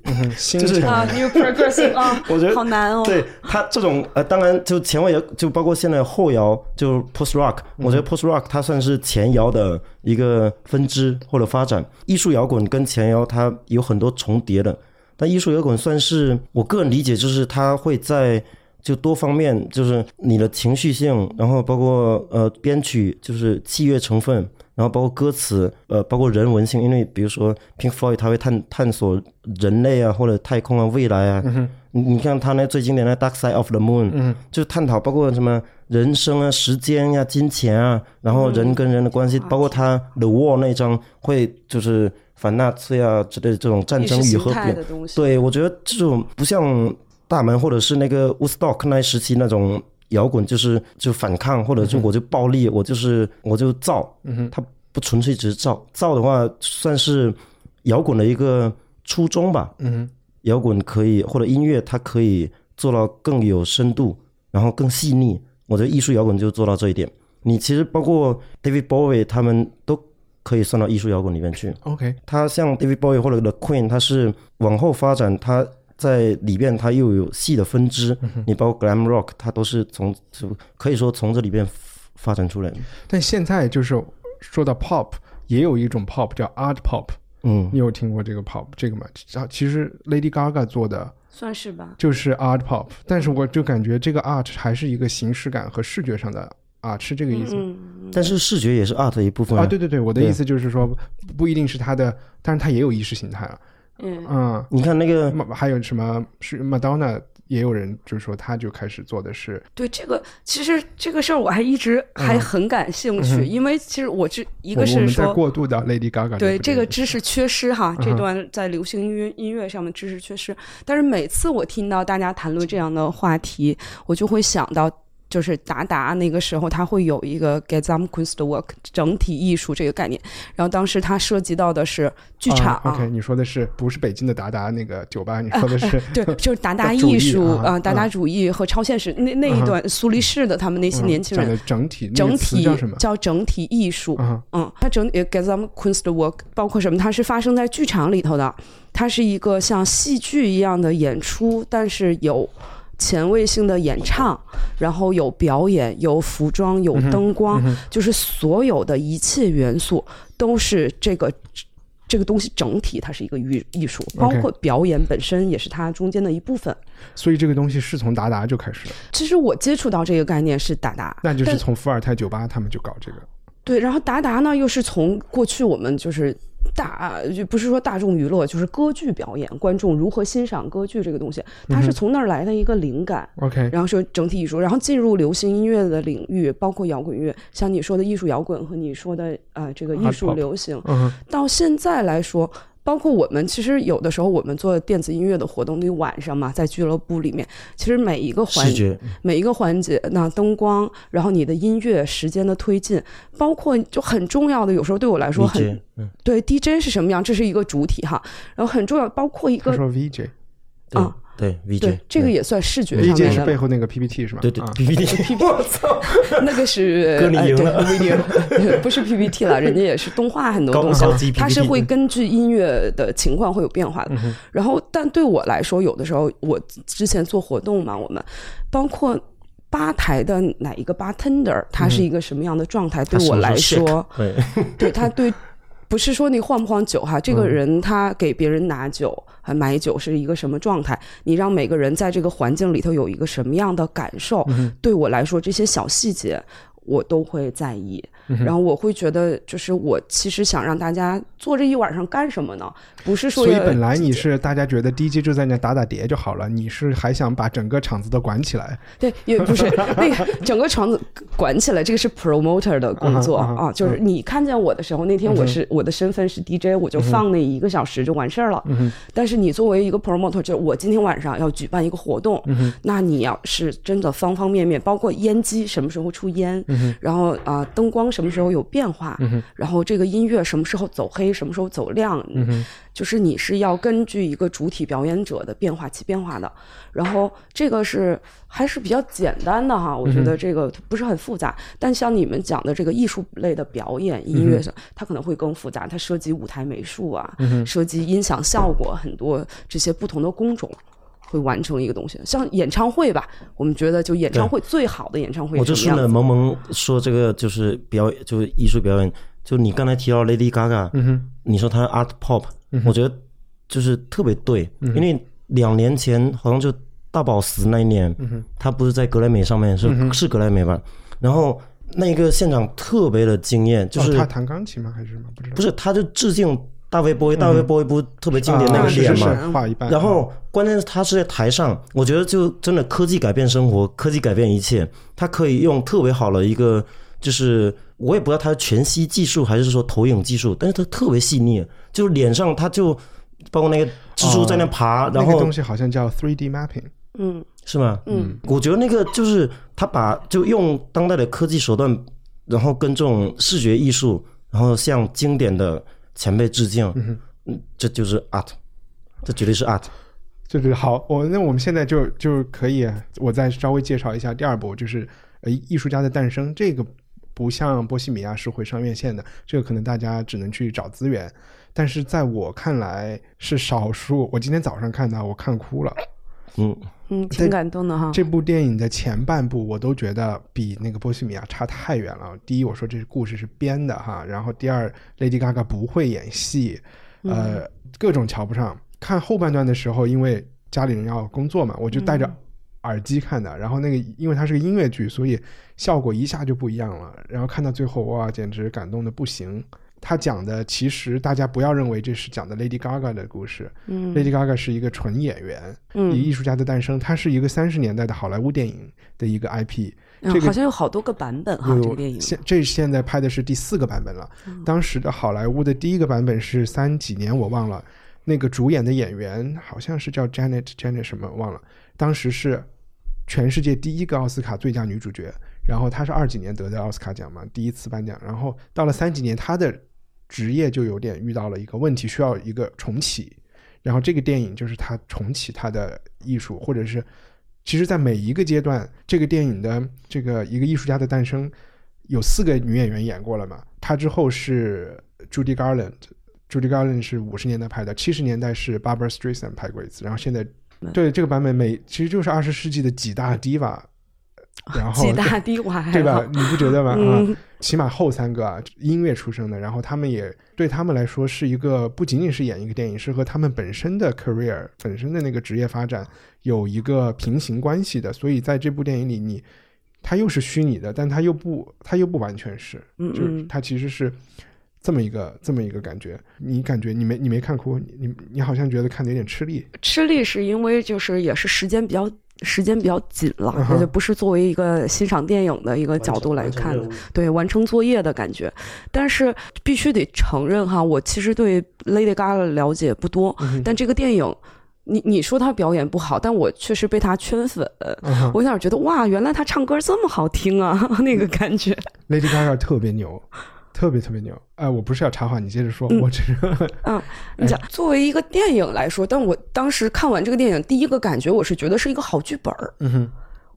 就是啊，New Progressive 啊，我觉得好难哦。对它这种呃，当然就前卫摇，就包括现在后摇，就 Post Rock，、我觉得 Post Rock 它算是前摇的一个分支或者发展。艺术摇滚跟前摇它有很多重叠的，但艺术摇滚算是我个人理解，就是它会在就多方面，就是你的情绪性，然后包括呃编曲，就是器乐成分，然后包括歌词，呃，包括人文性。因为比如说 Pink Floyd，他会探探索人类啊，或者太空啊、未来啊。你你看他那最经典的《Dark Side of the Moon》，嗯，就探讨包括什么人生啊、时间呀、金钱啊，然后人跟人的关系，包括他《The War》那张会就是反纳粹啊之类的这种战争与和平。对，我觉得这种不像大门或者是那个 Woodstock 那时期那种摇滚，就是就反抗，或者就我就暴力，我就是我就造，它不纯粹只是造，造的话算是摇滚的一个初衷吧。嗯哼，摇滚可以或者音乐，它可以做到更有深度，然后更细腻。我觉得艺术摇滚就做到这一点。你其实包括 David Bowie 他们都可以算到艺术摇滚里面去。OK，他像 David Bowie 或者 The Queen，他是往后发展，他在里边它又有细的分支。你包括 Glam Rock，它都是从就可以说从这里边发展出来的。但现在就是说到 pop，也有一种 pop 叫 art pop，嗯你，有听过这个 pop 这个吗？啊其实 Lady Gaga 做的算是吧。就是 art pop，但是我就感觉这个 art 还是一个形式感和视觉上的 art，是这个意思？嗯，嗯但是视觉也是 art 的一部分啊，对对对，我的意思就是说，不一定是它的，但是它也有意识形态了。嗯，嗯，你看那个马还有什么是 Madonna 也有人就是说他就开始做的是对这个，其实这个事儿我还一直还很感兴趣，嗯因为其实我这一个我我们在是说。过度的 Lady Gaga 对这个知识缺失哈，这段在流行音乐音乐上面知识缺失。但是每次我听到大家谈论这样的话题，我就会想到，就是达达那个时候他会有一个 Gesamtkunstwerk 整体艺术这个概念，然后当时他涉及到的是剧场、啊 OK，你说的是不是北京的达达那个酒吧？你说的是对，就是达达 艺术啊达达嗯主义和超现实那那一段苏黎世的他们那些嗯年轻人讲的整体整体叫什么？叫整体艺术。啊嗯，它整体 Gesamtkunstwerk 包括什么？它是发生在剧场里头的，它是一个像戏剧一样的演出，但是有前卫性的演唱，然后有表演，有服装，有灯光，就是所有的一切元素都是这个。这个东西整体它是一个艺艺术，包括表演本身也是它中间的一部分。所以这个东西是从达达就开始了，其实我接触到这个概念是达达，那就是从伏尔泰酒吧他们就搞这个。对，然后达达呢，又是从过去我们就是大，就不是说大众娱乐，就是歌剧表演，观众如何欣赏歌剧这个东西，它嗯是从那儿来的一个灵感。OK，然后说整体艺术，然后进入流行音乐的领域，包括摇滚乐，像你说的艺术摇滚和你说的呃这个艺术流行，嗯，到现在来说，包括我们其实有的时候我们做电子音乐的活动，那晚上嘛，在俱乐部里面，其实每一个环节，每一个环节，那灯光，然后你的音乐时间的推进，包括就很重要的，有时候对我来说很嗯，对 DJ 是什么样，这是一个主体哈，然后很重要，包括一个他说 VJ，VJ 对 VJ，对这个也算视觉上面是的背后那个 PPT 是吗？对对啊 PPT，我操，那个是哥你呃对赢了 不是 PPT 了，人家也是动画很多高东西它是会根据音乐的情况会有变化的。然后，但对我来说，有的时候我之前做活动嘛，我们包括。吧台的哪一个 bartender，他是一个什么样的状态？对我来说，对，对他对，不是说你换不换酒哈，这个人他给别人拿酒、还买酒是一个什么状态？你让每个人在这个环境里头有一个什么样的感受？对我来说，这些小细节我都会在意。然后我会觉得，就是我其实想让大家坐这一晚上干什么呢？不是说要所以本来你是大家觉得 DJ 就在那打打碟就好了，你是还想把整个场子都管起来。对，也不是那个整个场子管起来，这个是 promoter 的工作啊啊啊，就是你看见我的时候，那天我是我的身份是 DJ，我就放那一个小时就完事儿了。但是你作为一个 promoter，就我今天晚上要举办一个活动，那你要是真的方方面面，包括烟机什么时候出烟，然后啊灯光什么时候有变化，然后这个音乐什么时候走黑，什么时候走亮，就是你是要根据一个主体表演者的变化去变化的。然后这个是还是比较简单的哈，我觉得这个不是很复杂。但像你们讲的这个艺术类的表演、音乐上，它可能会更复杂，它涉及舞台美术啊，涉及音响效果，很多这些不同的工种。会完成一个东西，像演唱会吧，我们觉得就演唱会最好的演唱会我就什么样子？顺着萌萌说这个就是表演就是艺术表演，就你刚才提到 Lady Gaga，嗯哼，你说她 art pop，我觉得就是特别对，嗯因为两年前好像就大宝死那一年，嗯他不是在格莱美上面是是格莱美吧？然后那个现场特别的惊艳，就是哦他弹钢琴吗？还是什么？不知道。不是他就致敬大卫波伊，大卫波伊不特别经典那个脸嘛？是画一半。然后关键是他是在台上，我觉得就真的科技改变生活，科技改变一切。他可以用特别好的一个，就是我也不知道他是全息技术还是说投影技术，但是他特别细腻，就是脸上他就包括那个蜘蛛在那爬，然后那个东西好像叫 3D mapping。嗯是吗？嗯，我觉得那个就是他把就用当代的科技手段，然后跟这种视觉艺术，然后像经典的前辈致敬，嗯，这就是 art，这绝对是 art。就是好，我那我们现在就就可以，我再稍微介绍一下第二部，就是呃艺术家的诞生。这个不像波西米亚是会上院线的，这个可能大家只能去找资源。但是在我看来是少数。我今天早上看到，我看哭了。嗯，嗯，挺感动的哈。这部电影的前半部我都觉得比那个波西米亚差太远了。第一，我说这故事是编的哈，然后第二，Lady Gaga 不会演戏，呃，各种瞧不上。看后半段的时候，因为家里人要工作嘛，我就戴着耳机看的。然后那个因为它是个音乐剧，所以效果一下就不一样了。然后看到最后，哇，简直感动的不行。他讲的其实大家不要认为这是讲的 Lady Gaga 的故事。嗯 Lady Gaga 是一个纯演员，一个嗯，艺术家的诞生，它是一个三十年代的好莱坞电影的一个 IP。这个嗯好像有好多个版本哈，这个电影。现这现在拍的是第四个版本了。当时的好莱坞的第一个版本是三几年我忘了，那个主演的演员好像是叫 Janet Janet 什么忘了，当时是全世界第一个奥斯卡最佳女主角。然后她是二几年得的奥斯卡奖嘛，第一次颁奖。然后到了三几年，她的职业就有点遇到了一个问题，需要一个重启。然后这个电影就是他重启他的艺术，或者是其实，在每一个阶段，这个电影的这个一个艺术家的诞生，有四个女演员演过了嘛。她之后是 Judy Garland，Judy Garland 是五十年代拍的，七十年代是 Barbara Streisand 拍过一次，然后现在对这个版本每其实就是二十世纪的几大 diva，然后 对吧？你不觉得吗？嗯啊，起码后三个啊，音乐出身的，然后他们也对他们来说是一个不仅仅是演一个电影，是和他们本身的 career 本身的那个职业发展有一个平行关系的。所以在这部电影里，你它又是虚拟的，但它又不，它又不完全是，嗯就是嗯它其实是。这么一个这么一个感觉，你感觉你没你没看哭，你你你好像觉得看的有点吃力，吃力是因为就是也是时间比较时间比较紧了，嗯哼而且不是作为一个欣赏电影的一个角度来看的，对完成作业的感觉。但是必须得承认哈，我其实对 Lady Gaga 的了解不多，嗯但这个电影。你你说她表演不好，但我确实被她圈粉。我有点觉得哇，原来她唱歌这么好听啊，那个感觉。Lady Gaga 特别牛，特别特别牛。哎、我不是要插话，你接着说，嗯我只是 你讲，作为一个电影来说，但我当时看完这个电影，第一个感觉我是觉得是一个好剧本儿。嗯哼，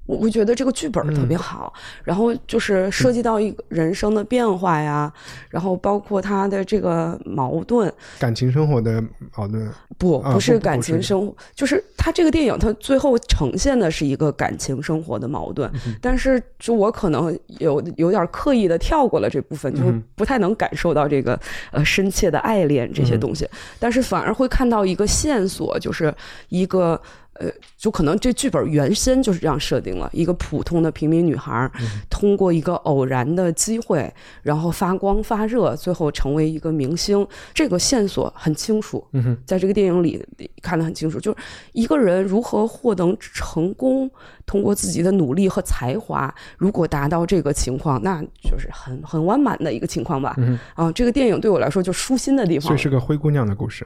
我会觉得这个剧本儿特别好，然后就是涉及到一个人生的变化呀，然后包括他的这个矛盾，感情生活的矛盾，不啊不是感情生活，就是他这个电影，他最后呈现的是一个感情生活的矛盾，嗯但是就我可能有有点刻意的跳过了这部分，就嗯不太能感受到这个呃深切的爱恋这些东西，但是反而会看到一个线索，就是一个。呃，就可能这剧本原先就是这样设定了，一个普通的平民女孩，通过一个偶然的机会，然后发光发热，最后成为一个明星。这个线索很清楚，嗯，在这个电影里看得很清楚，就是一个人如何获得成功，通过自己的努力和才华，如果达到这个情况，那就是很很完满的一个情况吧。嗯啊，这个电影对我来说就舒心的地方这，是个灰姑娘的故事。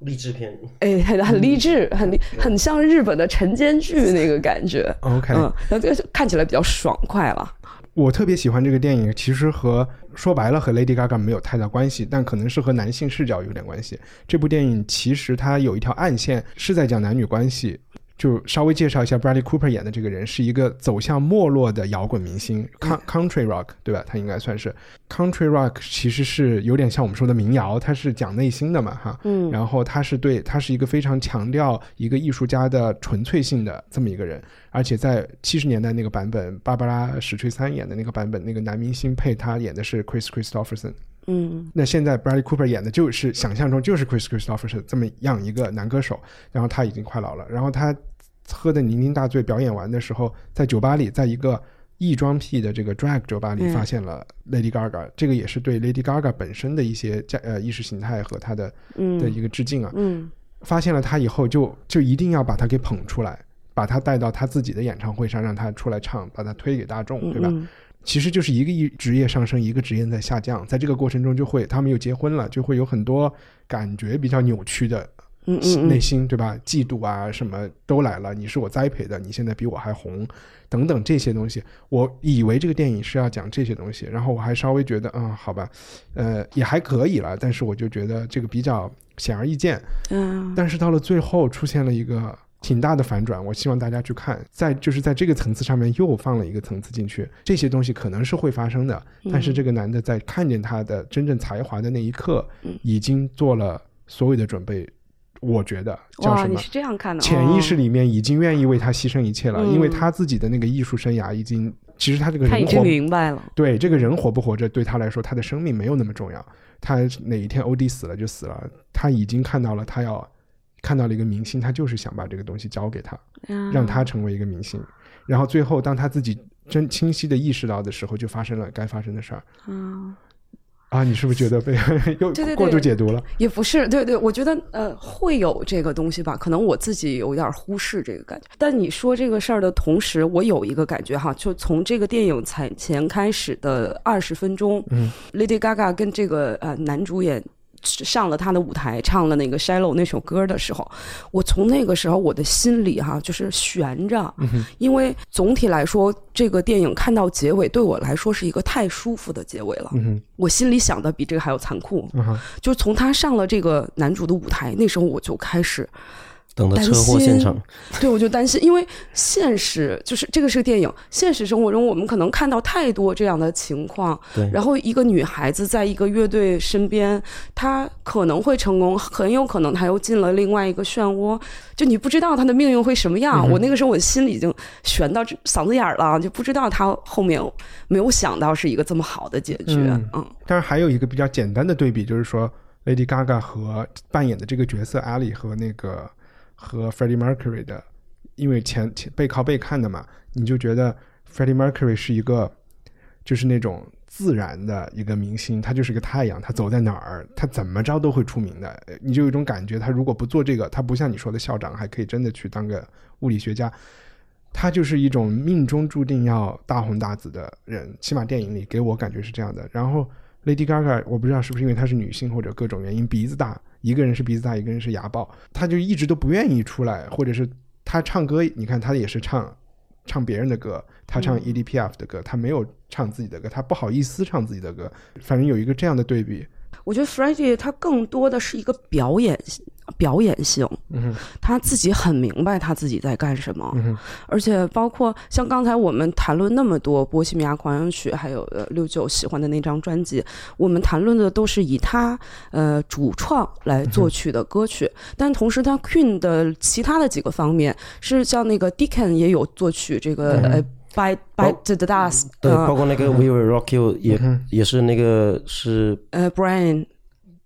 励志片，哎，很很励志，很励很像日本的晨间剧那个感觉。OK，、嗯，那这个看起来比较爽快了。我特别喜欢这个电影，其实和说白了和 Lady Gaga 没有太大关系，但可能是和男性视角有点关系。这部电影其实它有一条暗线，是在讲男女关系。就稍微介绍一下 Bradley Cooper 演的这个人，是一个走向没落的摇滚明星 Country Rock，对吧？他应该算是 Country Rock，其实是有点像我们说的民谣，他是讲内心的嘛，哈。嗯然后他是对他是一个非常强调一个艺术家的纯粹性的这么一个人，而且在七十年代那个版本，芭芭拉史翠珊演的那个版本，那个男明星配他演的是 Chris Christopherson。嗯。那现在 Bradley Cooper 演的就是想象中就是 Chris Christopherson 这么样一个男歌手，然后他已经快老了，然后他喝的酩酊大醉，表演完的时候，在酒吧里，在一个异装癖的这个 drag 酒吧里嗯。发现了 Lady Gaga，、这个也是对 Lady Gaga 本身的一些价呃意识形态和他的嗯。的一个致敬啊。嗯。发现了他以后就，就一定要把他给捧出来，把他带到他自己的演唱会上，让他出来唱，把他推给大众，嗯，对吧？嗯其实就是一个一职业上升，一个职业在下降，在这个过程中就会，他们又结婚了，就会有很多感觉比较扭曲的嗯嗯内心，对吧？嫉妒啊，什么都来了。你是我栽培的，你现在比我还红，等等这些东西。我以为这个电影是要讲这些东西，然后我还稍微觉得，嗯，好吧，呃，也还可以了。但是我就觉得这个比较显而易见。嗯但是到了最后出现了一个挺大的反转，我希望大家去看，在就是在这个层次上面又放了一个层次进去，这些东西可能是会发生的，嗯但是这个男的在看见他的真正才华的那一刻嗯，已经做了所有的准备。我觉得叫，什么你是？这样看的？潜意识哦里面已经愿意为他牺牲一切了，嗯因为他自己的那个艺术生涯已经，其实他这个他已经人活明白了。对这个人活不活着，对他来说，他的生命没有那么重要。他哪一天欧弟死了就死了，他已经看到了，他要看到了一个明星，他就是想把这个东西交给他，嗯让他成为一个明星。然后最后，当他自己真清晰的意识到的时候，就发生了该发生的事儿。嗯，啊，你是不是觉得被 又过度解读了？也不是，对对，我觉得呃会有这个东西吧，可能我自己有点忽视这个感觉。但你说这个事儿的同时，我有一个感觉哈，就从这个电影才前开始的二十分钟，嗯，Lady Gaga 跟这个呃男主演。上了他的舞台，唱了那个《Shallow》那首歌的时候，我从那个时候我的心里哈、就是悬着，因为总体来说，这个电影看到结尾对我来说是一个太舒服的结尾了。嗯我心里想的比这个还要残酷。就是从他上了这个男主的舞台，那时候我就开始担等的车祸现场，对，我就担心，因为现实就是这个是个电影，现实生活中我们可能看到太多这样的情况。对然后一个女孩子在一个乐队身边，她可能会成功，很有可能她又进了另外一个漩涡，就你不知道她的命运会什么样。我那个时候我心里已经悬到这嗓子眼儿了，就不知道她后面没有想到是一个这么好的结局。嗯嗯当然还有一个比较简单的对比，就是说 Lady Gaga 和扮演的这个角色 Ali 和那个和 Freddie Mercury 的，因为前前背靠背看的嘛，你就觉得 Freddie Mercury 是一个就是那种自然的一个明星，他就是个太阳，他走在哪儿，他怎么着都会出名的。你就有一种感觉，他如果不做这个，他不像你说的校长，还可以真的去当个物理学家。他就是一种命中注定要大红大紫的人，起码电影里给我感觉是这样的。然后 Lady Gaga，我不知道是不是因为她是女性或者各种原因，鼻子大，一个人是鼻子大，一个人是牙爆，他就一直都不愿意出来，或者是他唱歌，你看他也是唱唱别人的歌，他唱 E EDPF 的歌，他没有唱自己的歌，他不好意思唱自己的歌，反正有一个这样的对比。我觉得 Freddie 他更多的是一个表演表演性，嗯，他自己很明白他自己在干什么，嗯，而且包括像刚才我们谈论那么多《波西米亚狂想曲》，还有呃六九喜欢的那张专辑，我们谈论的都是以他呃主创来作曲的歌曲，但同时他 Queen 的其他的几个方面是像那个 Deacon 也有作曲这个、呃 By By the Dust，对，呃包括那个 We Will Rock You 也、嗯也是那个是呃 Brian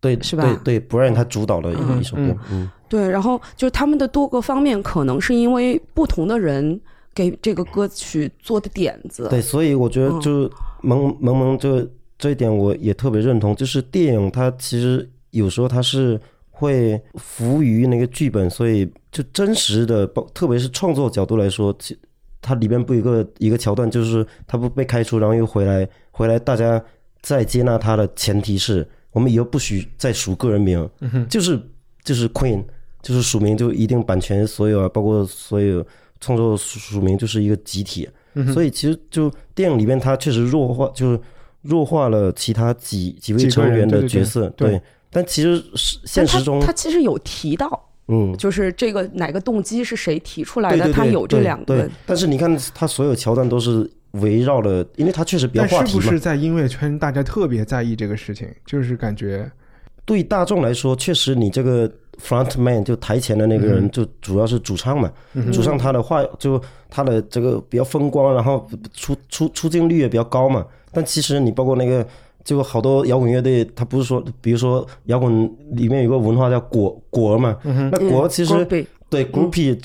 对是吧？对对，Brian 他主导的一一首歌嗯，嗯，对，然后就是他们的多个方面，可能是因为不同的人给这个歌曲做的点子。对，所以我觉得嗯。就萌萌萌这这一点我也特别认同，就是电影它其实有时候它是会服务于那个剧本，所以就真实的，包特别是创作角度来说，其它里边不有一个一个桥段，就是他不被开除，然后又回来，回来大家再接纳他的前提是我们以后不许再署个人名，就是就是 Queen，就是署名就一定版权所有啊，包括所有创作署署名就是一个集体，所以其实就电影里面他确实弱化，就是弱化了其他几几位成员的角色，对。对但其实是现实中他，其实有提到，嗯，就是这个哪个动机是谁提出来的，他有这两个对。但是你看，他所有桥段都是围绕了，因为他确实比较话题嘛但是不是。在音乐圈大家特别在意这个事情？就是感觉对大众来说，确实你这个 front man 就台前的那个嗯人，就主要是主唱嘛。主唱他的话，就他的这个比较风光，然后出出出镜率也比较高嘛。但其实你包括那个，就好多摇滚乐队，他不是说，比如说摇滚里面有个文化叫果果儿嘛，那果其实、嗯。对 groupie，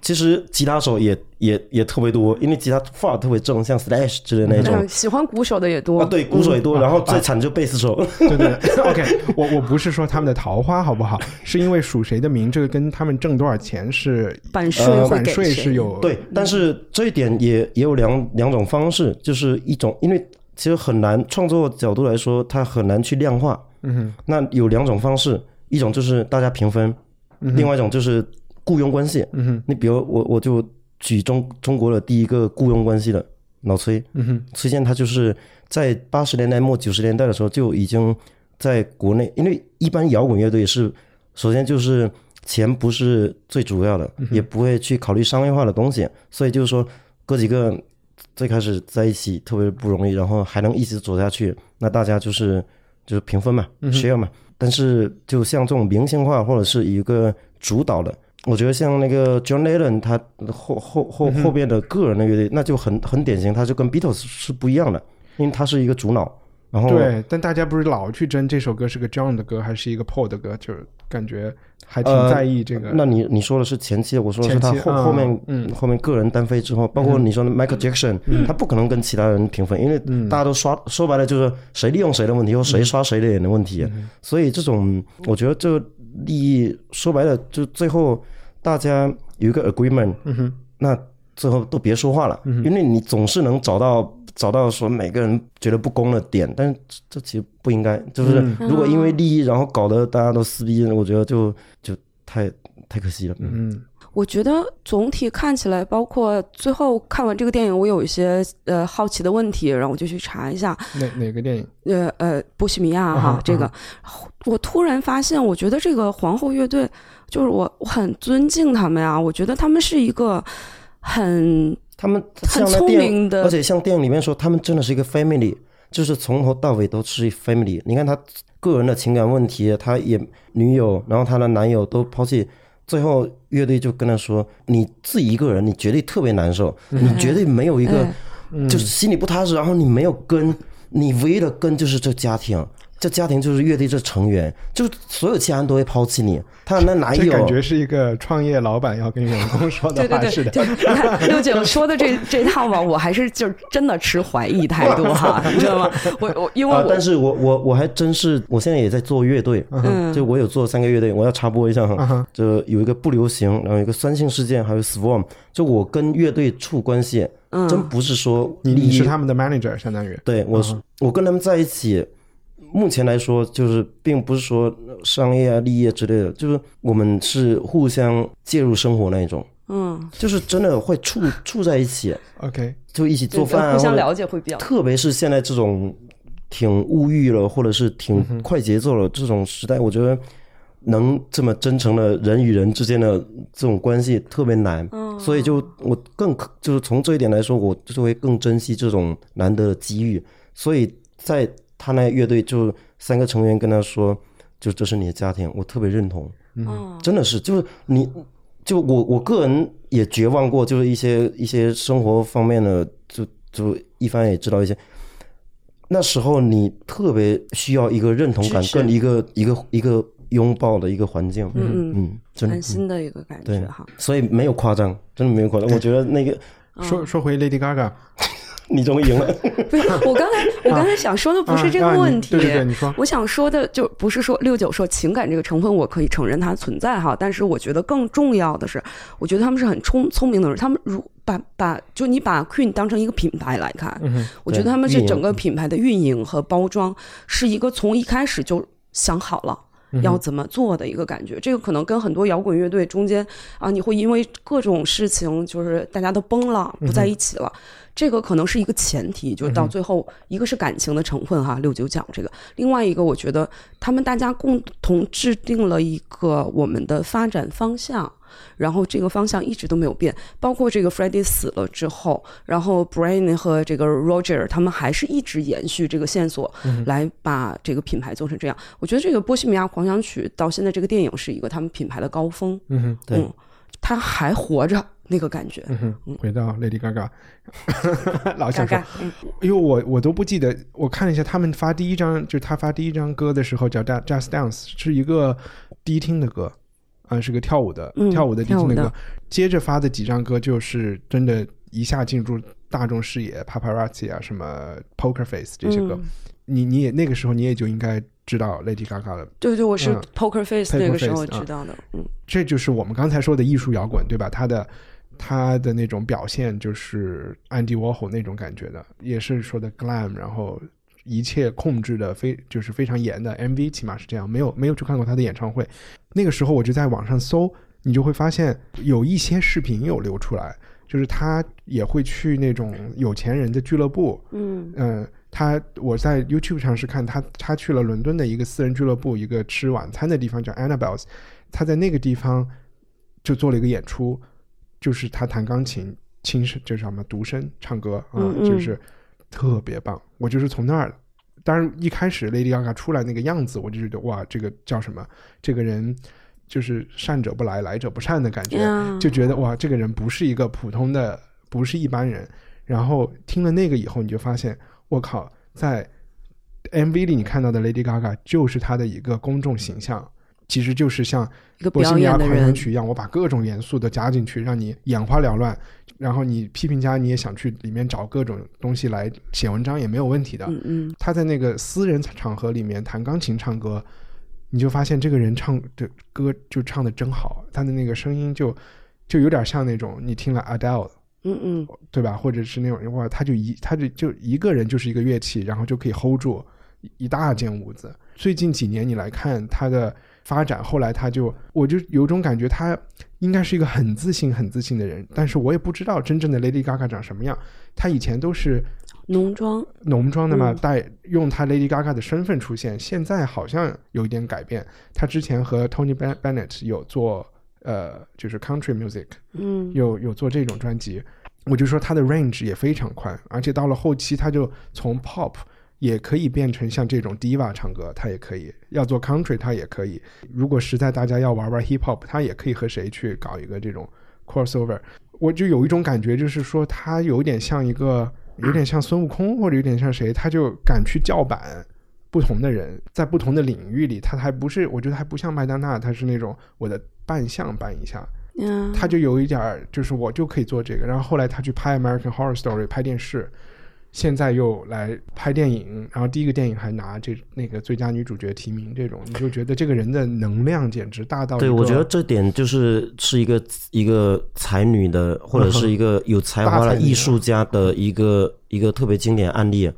其实吉他手也也也特别多，因为吉他范儿特别正，像 Slash 之类的那种。嗯，喜欢鼓手的也多。啊，对，鼓手也多，然后最惨就贝斯手。对对，OK，我我不是说他们的桃花好不好，是因为属谁的名，这个跟他们挣多少钱是版税呃版税是有对，但是这一点也也有两两种方式，就是一种，因为其实很难创作角度来说，它很难去量化。嗯哼。那有两种方式，一种就是大家平分，另外一种就是雇佣关系。嗯哼。你比如我我就举中中国的第一个雇佣关系的老崔，嗯哼。崔健他就是在八十年代末九十年代的时候就已经在国内，因为一般摇滚乐队是首先就是钱不是最主要的，也不会去考虑商业化的东西，所以就是说哥几个最开始在一起特别不容易，然后还能一直走下去，那大家就是就是平分嘛、s h a r e 嘛。但是就像这种明星化或者是一个主导的，我觉得像那个 John Lennon 他后后后后边的个人的乐队，那就很很典型，他就跟 Beatles 是不一样的，因为他是一个主脑，然后对，但大家不是老去争这首歌是个 John 的歌还是一个 Paul 的歌，就是感觉还挺呃在意这个。那你你说的是前期，我说的是他后后面嗯后面个人单飞之后，包括你说的 Michael Jackson，他不可能跟其他人平分，因为嗯大家都刷，说白了就是谁利用谁的问题，或谁刷谁的脸的问题。嗯所以这种我觉得这个利益说白了，就最后大家有一个 agreement，那最后都别说话了，因为你总是能找到。找到说每个人觉得不公的点，但是这这其实不应该，就是如果因为利益然后搞得大家都撕逼，我觉得就就太太可惜了。嗯。嗯。我觉得总体看起来，包括最后看完这个电影，我有一些呃好奇的问题，然后我就去查一下，哪哪个电影？呃呃，波西米亚哈这个，我突然发现，我觉得这个皇后乐队，就是我我很尊敬他们呀，我觉得他们是一个很他们像那电影，而且像电影里面说，他们真的是一个 family，就是从头到尾都是 family。你看他个人的情感问题，他也女友，然后他的男友都抛弃，最后乐队就跟他说：“你自己一个人，你绝对特别难受，你绝对没有一个，哎就是心里不踏实，然后你没有根，你唯一的根就是这家庭。”这家庭就是乐队这成员，就是所有其他人都会抛弃你。他那男友这感觉是一个创业老板要跟员工说的对对话似对，的。就你看六九说的这这套吧，我还是就是真的持怀疑态度哈，你知道吗？我我因为但是我我我还真是，我现在也在做乐队，嗯就我有做三个乐队，我要插播一下哈，就有一个不流行，然后有一个酸性事件，还有 Swarm，就我跟乐队处关系，真不是说你你是他们的 manager，相当于对我是、我跟他们在一起，目前来说就是并不是说商业啊、利益啊之类的，就是我们是互相介入生活那一种，嗯，就是真的会处处在一起，OK，就一起做饭啊，互相了解会比较。特别是现在这种挺物欲了，或者是挺快节奏了这种时代，我觉得能这么真诚的人与人之间的这种关系特别难，嗯。所以就我更就是从这一点来说，我就会更珍惜这种难得的机遇。所以在他那乐队就三个成员跟他说，就这是你的家庭，我特别认同。嗯真的是，就是你，就我我个人也绝望过，就是一些一些生活方面的，就就一帆也知道一些。那时候你特别需要一个认同感跟一个一个一个拥抱的一个环境。嗯嗯嗯，真的安，心的一个感对觉哈。所以没有夸张，真的没有夸张。我觉得那个说说回 Lady Gaga，你终于赢了，不是，我刚才我刚才想说的不是这个啊啊你问题，对对对你说我想说的就不是说六九说情感这个成分，我可以承认它存在哈，但是我觉得更重要的是，我觉得他们是很聪聪明的人，他们如把把就你把 Queen 当成一个品牌来看，我觉得他们是整个品牌的运营和包装是一个从一开始就想好了。要怎么做的一个感觉，这个可能跟很多摇滚乐队中间啊，你会因为各种事情，就是大家都崩了，不在一起了，这个可能是一个前提，就是到最后，一个是感情的成分哈，六九讲这个，另外一个我觉得他们大家共同制定了一个我们的发展方向。然后这个方向一直都没有变，包括这个 Freddie 死了之后，然后 Brian 和这个 Roger 他们还是一直延续这个线索，来把这个品牌做成这样。我觉得这个《波西米亚狂想曲》到现在这个电影是一个他们品牌的高峰，嗯哼，对嗯，他还活着那个感觉，嗯哼，回到 Lady Gaga，老大想说因为我我都不记得，我看了一下他们发第一张，就是他发第一张歌的时候叫《Just Dance》，是一个低听的歌，啊、是个跳舞的、嗯跳舞的低听的歌。接着发的几张歌就是真的一下进入大众视野，Paparazzi 啊，什么 Poker Face 这些歌，嗯。你你也那个时候你也就应该知道 Lady Gaga 了。对对，我是嗯 Poker Face 那个时候知道的，嗯这就是我们刚才说的艺术摇滚，对吧？他的他的那种表现就是 Andy Warhol 那种感觉的，也是说的 glam，然后一切控制的非就是非常严的 MV，起码是这样。没有没有去看过他的演唱会，那个时候我就在网上搜，你就会发现有一些视频有流出来，就是他也会去那种有钱人的俱乐部，嗯嗯，他我在 YouTube 上是看他，他去了伦敦的一个私人俱乐部，一个吃晚餐的地方叫 Annabelle's，他在那个地方就做了一个演出，就是他弹钢琴，轻声就是什么独声唱歌啊，嗯嗯就是特别棒。我就是从那儿，当然一开始 Lady Gaga 出来那个样子，我就觉得哇，这个叫什么？这个人就是善者不来，来者不善的感觉。呀就觉得哇，这个人不是一个普通的，不是一般人。然后听了那个以后，你就发现，我靠，在 MV 里你看到的 Lady Gaga 就是她的一个公众形象。其实就是像波西米亚狂想，曲一样，我把各种元素都加进去，让你眼花缭乱。然后你批评家你也想去里面找各种东西来写文章也没有问题的。嗯嗯，他在那个私人场合里面弹钢琴唱歌，你就发现这个人唱的歌就唱的真好，他的那个声音就就有点像那种你听了 Adele。嗯嗯，对吧？或者是那种哇，他就一他就就一个人就是一个乐器，然后就可以 hold 住一一大间屋子。最近几年你来看他的发展，后来他就我就有种感觉，他应该是一个很自信、很自信的人，但是我也不知道真正的 Lady Gaga 长什么样。他以前都是浓妆，浓妆的嘛，嗯带用他 Lady Gaga 的身份出现，现在好像有一点改变。他之前和 Tony Bennett 有做呃，就是 country music，嗯有有做这种专辑，我就说他的 range 也非常宽，而且到了后期他就从 pop 也可以变成像这种 diva 唱歌，他也可以要做 country，他也可以。如果实在大家要玩玩 hip hop，他也可以和谁去搞一个这种 crossover。我就有一种感觉，就是说他有点像一个，有点像孙悟空，或者有点像谁，他就敢去叫板。不同的人在不同的领域里，他还不是，我觉得还不像麦当娜，他是那种我的扮相扮一下，嗯，他就有一点儿，就是我就可以做这个。然后后来他去拍《American Horror Story》拍电视，现在又来拍电影，然后第一个电影还拿这那个最佳女主角提名，这种你就觉得这个人的能量简直大到对，我觉得这点就是是一个 一个才女的，或者是一个有才华的艺术家的一个一个特别经典案例。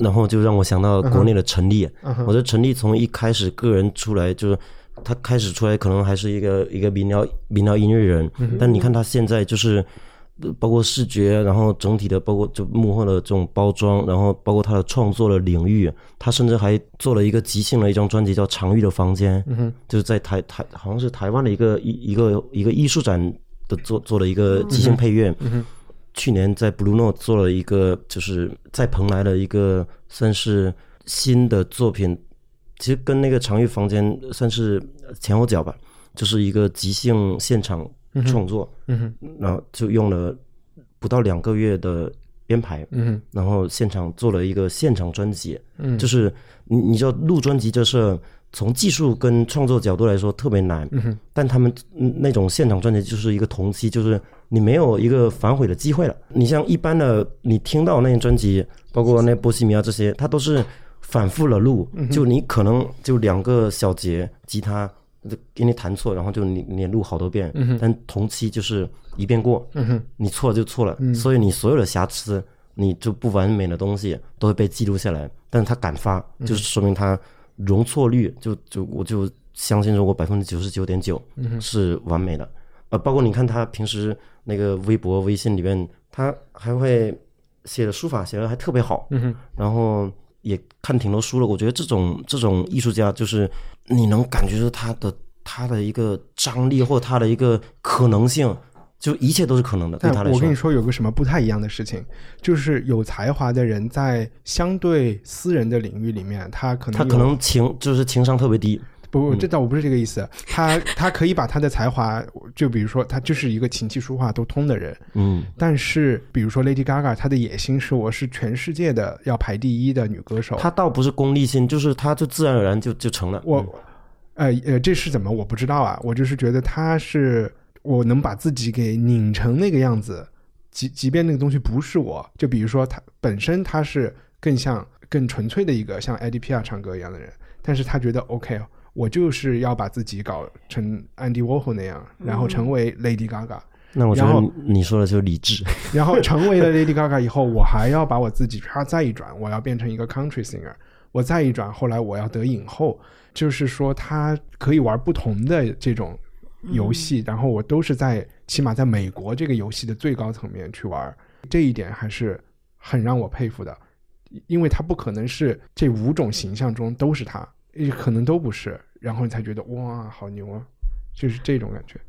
然后就让我想到国内的陈立，嗯我觉得陈立从一开始个人出来就是。他开始出来可能还是一个一个民谣民谣音乐人，嗯但你看他现在就是，呃包括视觉，然后整体的包括就幕后的这种包装，然后包括他的创作的领域，他甚至还做了一个即兴的一张专辑叫《常玉的房间》，嗯就是在台台好像是台湾的一个一一个一个艺术展的做做了一个即兴配乐。去年在 Blue Note 做了一个，就是在蓬莱的一个算是新的作品，其实跟那个常玉房间算是前后脚吧，就是一个即兴现场创作，嗯哼。然后就用了不到两个月的编排，嗯哼。然后现场做了一个现场专辑，嗯。就是你你知道录专辑这事儿，从技术跟创作角度来说特别难，但他们嗯那种现场专辑就是一个同期，就是你没有一个反悔的机会了。你像一般的，你听到那些专辑，包括那波西米亚这些，它都是反复的录，就你可能就两个小节吉他就给你弹错，然后就你你录好多遍，但同期就是一遍过，嗯你错了就错了，所以你所有的瑕疵，你就不完美的东西都会被记录下来。但是他敢发，就是说明他容错率就就我就相信如果百分之九十九点九是完美的。呃，包括你看他平时那个微博、微信里面，他还会写的书法写的还特别好，嗯哼然后也看挺多书了。我觉得这种这种艺术家，就是你能感觉到他的他的一个张力或他的一个可能性，就一切都是可能的。对但他来说我跟你，说，有个什么不太一样的事情，就是有才华的人在相对私人的领域里面，他可能他可能情就是情商特别低，不不，这倒我不是这个意思。他他可以把他的才华，就比如说他就是一个琴棋书画都通的人，嗯，但是比如说 Lady Gaga，她的野心是我是全世界的要排第一的女歌手。她倒不是功利心，就是她就自然而然就就成了。我嗯呃呃，这是怎么我不知道啊，我就是觉得她是我能把自己给拧成那个样子，即即便那个东西不是我，就比如说她本身她是更像更纯粹的一个像 Eddie P R 唱歌一样的人，但是他觉得 OK，我就是要把自己搞成 Andy Warhol 那样，然后成为 Lady Gaga。那我觉得你你说的就是理智。然后成为了 Lady Gaga 以后，我还要把我自己啪再一转，我要变成一个 country singer，我再一转，后来我要得影后，就是说他可以玩不同的这种游戏，然后我都是在起码在美国这个游戏的最高层面去玩，这一点还是很让我佩服的，因为他不可能是这五种形象中都是他，可能都不是，然后你才觉得哇，好牛啊，就是这种感觉。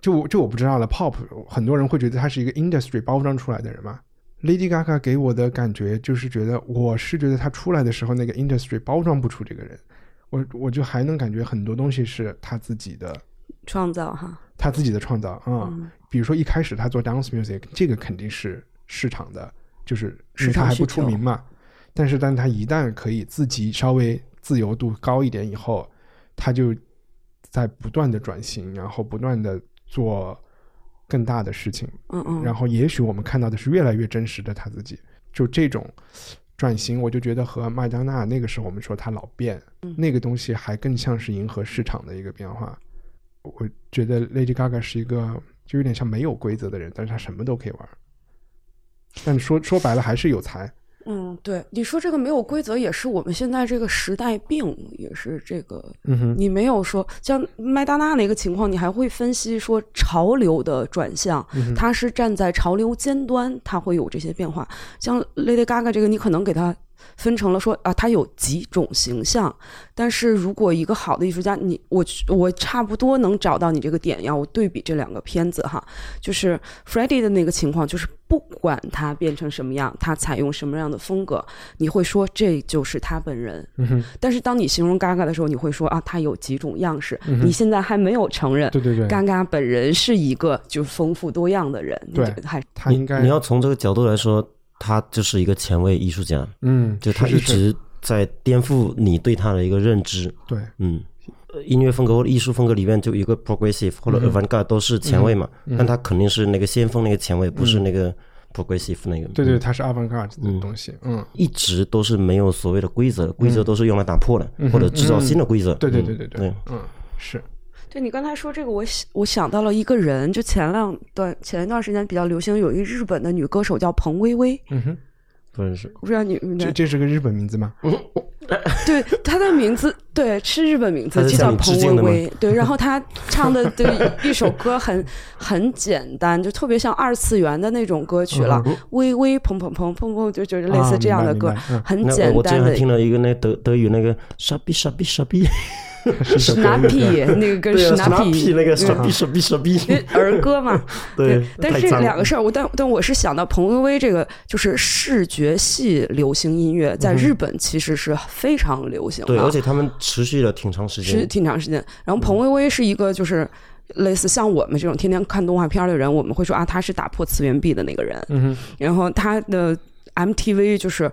就我就我不知道了，pop 很多人会觉得他是一个 industry 包装出来的人嘛。Lady Gaga 给我的感觉就是觉得，我是觉得他出来的时候那个 industry 包装不出这个人，我我就还能感觉很多东西是他自己的，创造哈，他自己的创造啊、嗯比如说一开始他做 dance music，这个肯定是市场的，就是因市场还不出名嘛。但是，但他一旦可以自己稍微自由度高一点以后，他就在不断的转型，然后不断的做更大的事情，嗯嗯，然后也许我们看到的是越来越真实的他自己。就这种转型，我就觉得和麦当娜那个时候我们说他老变，嗯那个东西还更像是迎合市场的一个变化。我觉得 Lady Gaga 是一个就有点像没有规则的人，但是他什么都可以玩。但说说白了还是有才，嗯，对，你说这个没有规则，也是我们现在这个时代病，也是这个。嗯哼，你没有说像麦当娜那个情况，你还会分析说潮流的转向，嗯它是站在潮流尖端，它会有这些变化。像 Lady Gaga 这个，你可能给它分成了说啊，它有几种形象，但是如果一个好的艺术家，你我我差不多能找到你这个点要。我对比这两个片子哈，就是 Freddie 的那个情况，就是不管他变成什么样，他采用什么样的风格，你会说这就是他本人。嗯，但是当你形容 Gaga 的时候，你会说啊，他有几种样式。嗯你现在还没有承认对对对，Gaga 本人是一个就是丰富多样的人，你对还他应该你要从这个角度来说，他就是一个前卫艺术家，嗯，就他一直在颠覆你对他的一个认知。对，嗯，呃音乐风格或者艺术风格里面就有一个 progressive 或者嗯 avant-garde 都是前卫嘛，但他肯定是那个先锋那个前卫，不是那个 progressive 那个。对对，嗯，他是 avant-garde 的嗯。东西，嗯，一直都是没有所谓的规则的，规则都是用来打破的，嗯或者制造新的规则。对对对对对，嗯，是，对你刚才说这个，我想我想到了一个人，就前两段前一段时间比较流行，有一日本的女歌手叫彭薇薇，嗯哼，不认识。我不知道你你这这是个日本名字吗？对她的名字对是日本名字，就叫彭薇薇。对，然后她唱的对一首歌很很简单，就特别像二次元的那种歌曲了，嗯微微砰砰砰砰砰，就就是类似啊这样的歌，很简我之前单的。还听了一个那德德语那个傻逼傻逼傻逼，是一首歌 Snappy 那个跟对啊 Snappy 那个嗯傻逼傻逼傻逼，因为儿歌嘛，对，但是两个事儿，我但但我是想到彭薇薇这个，就是视觉系流行音乐，在日本其实是非常流行的，对，而且他们持续了挺长时是间。挺长时间。然后彭薇薇是一个就是。类似像我们这种天天看动画片的人，我们会说啊，他是打破次元壁的那个人。嗯哼，然后他的 MTV 就是呃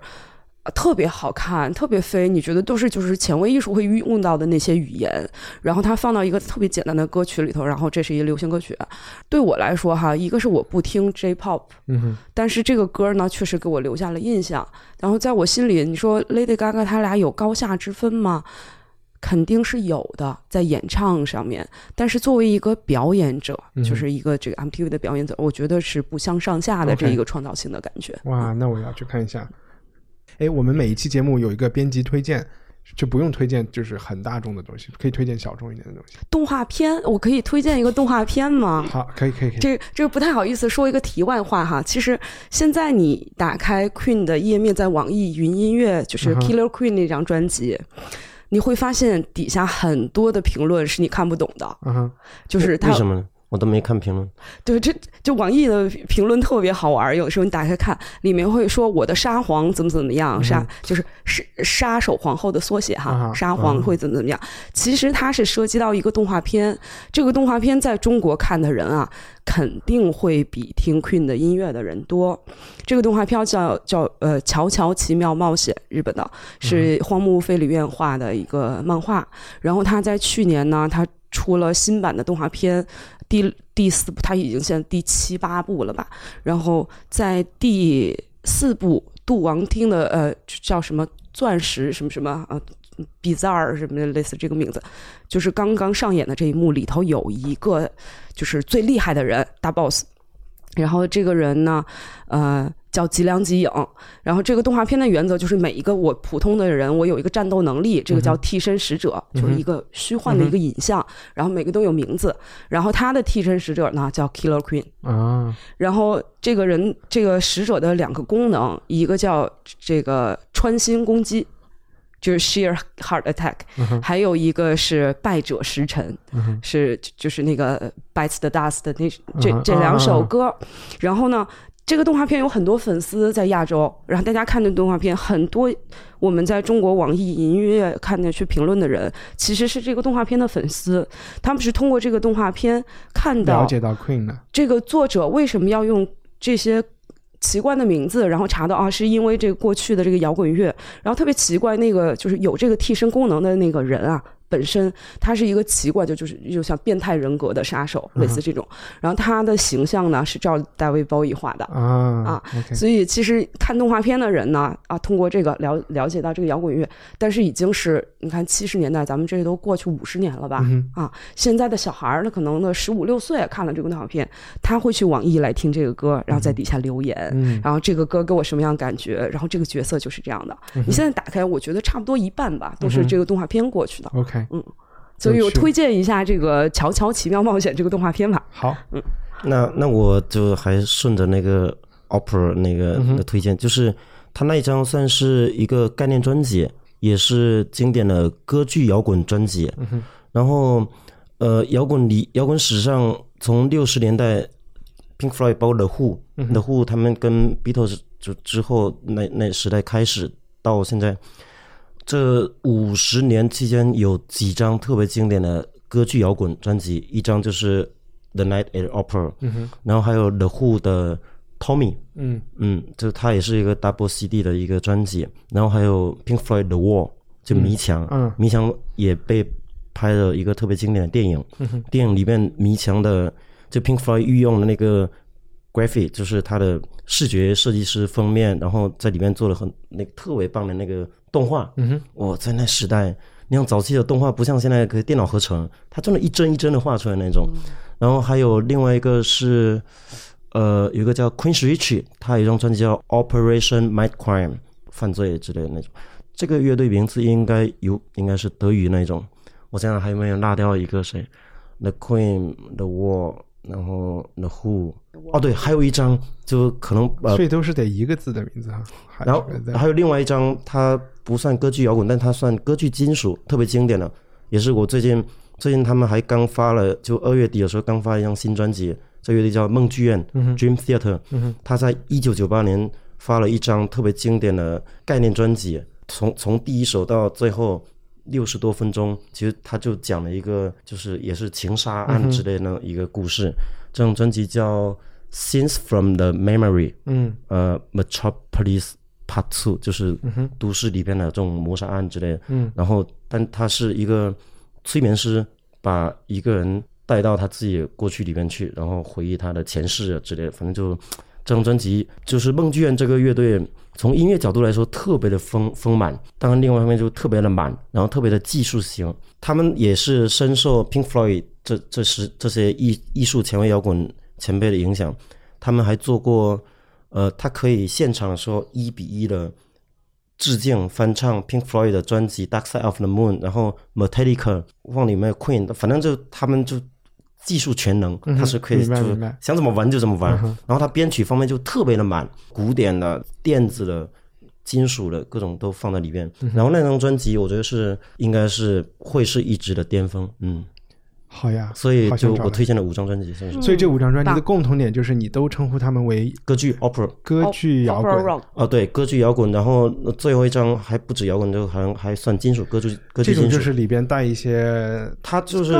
特别好看，特别飞，你觉得都是就是前卫艺术会用到的那些语言，然后它放到一个特别简单的歌曲里头，然后这是一个流行歌曲。对我来说哈，一个是我不听 J-pop，嗯哼，但是这个歌呢确实给我留下了印象。然后在我心里，你说 Lady Gaga 他俩有高下之分吗？肯定是有的，在演唱上面。但是作为一个表演者，嗯就是一个这个 MTV 的表演者，我觉得是不相上下的这一个创造性的感觉。哇，那我要去看一下。哎，我们每一期节目有一个编辑推荐，就不用推荐就是很大众的东西，可以推荐小众一点的东西。动画片，我可以推荐一个动画片吗？好，可以可以可以。这这个不太好意思说一个题外话哈，其实现在你打开 Queen 的页面，在网易云音乐就是 Killer Queen 那张专辑，你会发现底下很多的评论是你看不懂的，嗯哼，就是他为什么呢？我都没看评论。对，这就网易的评论特别好玩，有的时候你打开看，里面会说我的沙皇怎么怎么样，沙就是杀杀手皇后的缩写哈，沙皇会怎么怎么样。其实它是涉及到一个动画片，这个动画片在中国看的人啊，肯定会比听 Queen 的音乐的人多。这个动画片叫叫呃《乔乔奇妙冒险》，日本的，是荒木飞吕彦画的一个漫画。然后他在去年呢，他出了新版的动画片，第第四部，他已经现在第七八部了吧？然后在第四部杜王汀的呃叫什么钻石什么什么呃。比萨尔什么，类似这个名字，就是刚刚上演的这一幕里头有一个就是最厉害的人大 boss，然后这个人呢，呃，叫吉良吉影。然后这个动画片的原则就是每一个我普通的人，我有一个战斗能力，这个叫替身使者，就是一个虚幻的一个影像。然后每个都有名字。然后他的替身使者呢叫 Killer Queen。啊，然后这个人这个使者的两个功能，一个叫这个穿心攻击。就是 sheer heart attack，、还有一个是败者时辰，是就就是那个 bites the dust 的那这嗯这两首啊歌。然后呢，这个动画片有很多粉丝在亚洲，然后大家看的动画片很多，我们在中国网易云音乐看的去评论的人，其实是这个动画片的粉丝，他们是通过这个动画片看到了解到 Queen 了。这个作者为什么要用这些奇怪的名字，然后查到啊，是因为这个过去的这个摇滚乐，然后特别奇怪，那个就是有这个替身功能的那个人啊，本身他是一个奇怪，就就是就像变态人格的杀手，类似这种。然后他的形象呢是照大卫包伊画的。啊啊所以其实看动画片的人呢，啊，通过这个了了解到这个摇滚乐，但是已经是你看七十年代，咱们这都过去五十年了吧？嗯啊，现在的小孩儿，他可能呢十五六岁看了这个动画片，他会去网易来听这个歌，然后在底下留言，嗯然后这个歌给我什么样感觉，然后这个角色就是这样的。你现在打开，我觉得差不多一半吧，都是这个动画片过去的。OK，所以我推荐一下这个《乔乔奇妙冒险》这个动画片吧。好，嗯那那我就还顺着那个 Opera 那个的推荐，就是他那一张算是一个概念专辑，也是经典的歌剧摇滚专辑。然后呃，摇滚里摇滚史上从六十年代 Pink Floyd 包括 The Who，The、Who 他们跟 Beatles 就之后那那时代开始到现在，这五十年期间有几张特别经典的歌剧摇滚专辑，一张就是《The Night at Opera》，嗯然后还有 The Who 的 Tommy，嗯。嗯，就它也是一个 double CD 的一个专辑，然后还有 Pink Floyd 的 Wall，就迷墙，嗯迷墙也被拍了一个特别经典的电影，电影里面迷墙的就 Pink Floyd 御用的那个 graphic，就是他的视觉设计师封面，然后在里面做了很那个特别棒的那个动画，嗯哼，我在那时代。那样早期的动画不像现在可以电脑合成，它真的一帧一帧的画出来那种。然后还有另外一个是，呃，有一个叫 Queen Richie，他有一张专辑叫 Operation Might Crime，犯罪之类的那种。这个乐队名字应该有，应该是德语那种。我想想还有没有落掉一个谁？The Queen、The Wall，然后 The Who。哦，对，还有一张就可能呃所以都是得一个字的名字哈。然后还有另外一张，它不算歌剧摇滚，但它算歌剧金属，特别经典的，也是我最近最近他们还刚发了，就二月底的时候刚发一张新专辑，这乐队叫梦剧院、Dream Theater，他在一九九八年发了一张特别经典的概念专辑，从从第一首到最后。六十多分钟，其实他就讲了一个，就是也是情杀案之类的一个故事。这张专辑叫《Scenes from the Memory》，嗯呃，Metropolis Part Two，就是都市里边的这种谋杀案之类的。嗯，然后，但他是一个催眠师，把一个人带到他自己过去里面去，然后回忆他的前世啊之类的。反正就这张专辑，就是梦剧院这个乐队，从音乐角度来说特别的丰丰满，当然另外一方面就特别的满，然后特别的技术型。他们也是深受 Pink Floyd 这这时这些艺艺术前卫摇滚前辈的影响。他们还做过，呃，他可以现场的时候一比一的致敬翻唱 Pink Floyd 的专辑《Dark Side of the Moon》，然后 Metallica 忘了有没有 Queen，反正就他们就技术全能，他是可以就明白明白想怎么玩就怎么玩。然后他编曲方面就特别的满，古典的、电子的。金属的各种都放在里面，然后那张专辑我觉得是应该是会是一直的巅峰，嗯，好呀，所以就我推荐了五张专辑，算是所以这五张专辑的共同点就是你都称呼他们为歌剧 opera 歌剧摇滚。哦，对，歌剧摇滚，然后最后一张还不止摇滚，就好像还算金属歌剧歌剧金属，这种就是里边带一些它就是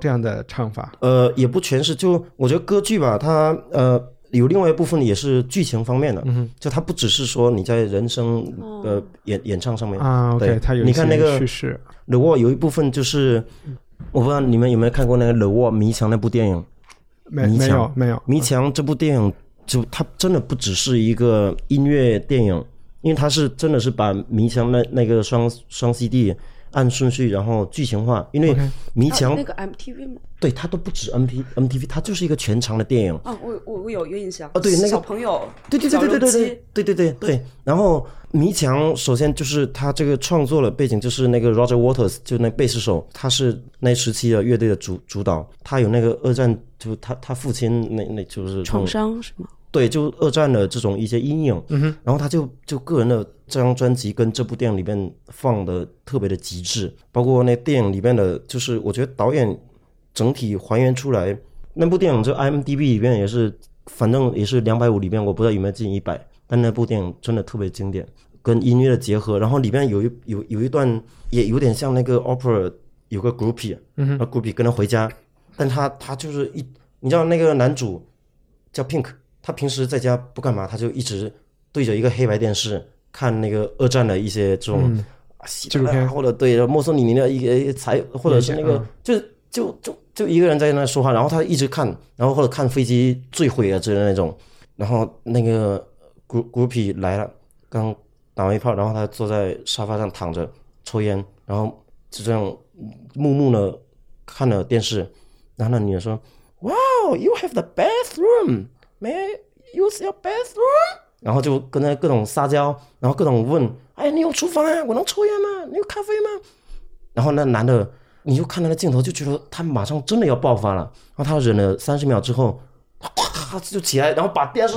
这样的唱法，呃也不全是，就我觉得歌剧吧，它呃有另外一部分也是剧情方面的，嗯就它不只是说你在人生呃演演唱上面。啊对它有你看那个叙事，The Wall 有一部分就是我不知道你们有没有看过那个 The Wall 迷墙那部电影，没没有没有，迷墙这部电影就它真的不只是一个音乐电影，因为它是真的是把迷墙那那个双双 CD 按顺序然后剧情化，因为迷墙、那个 MTV 吗？对它都不止 M P M T V，它就是一个全长的电影。啊，我我我有一个印象哦对那个小朋友，对对对对对对对对对对对。然后迷墙首先就是他这个创作的背景就是那个 Roger Waters，就那贝斯手，他是那时期的乐队的主主导，他有那个二战，就他他父亲那那就是创伤是吗？对，就二战的这种一些阴影，嗯哼，然后他就就个人的这张专辑跟这部电影里面放的特别的极致，包括那电影里面的，就是我觉得导演整体还原出来，那部电影就 IMDB 里面也是，反正也是两百五里面，我不知道有没有进一百，但那部电影真的特别经典，跟音乐的结合，然后里面有一有有一段也有点像那个 opera 有个 groupie，嗯哼，groupie 跟他回家，但他他就是一，你知道那个男主叫 Pink，他平时在家不干嘛，他就一直对着一个黑白电视看那个二战的一些这种希纪录片或者对墨索里尼的一个才，或者是那个嗯，就就就就一个人在那说话，然后他一直看，然后或者看飞机坠毁啊之类的那种，然后那个 group groupie 来了，刚打完一炮，然后他坐在沙发上躺着抽烟，然后就这样木木的看了电视，然后那女的说：“Wow, you have the bathroom. May I use your bathroom？” 然后就跟他各种撒娇，然后各种问：“哎，你有厨房啊？我能抽烟吗？你有咖啡吗？”然后那男的，你就看他的镜头，就觉得他马上真的要爆发了。然后他忍了三十秒之后，啪就起来，然后把电视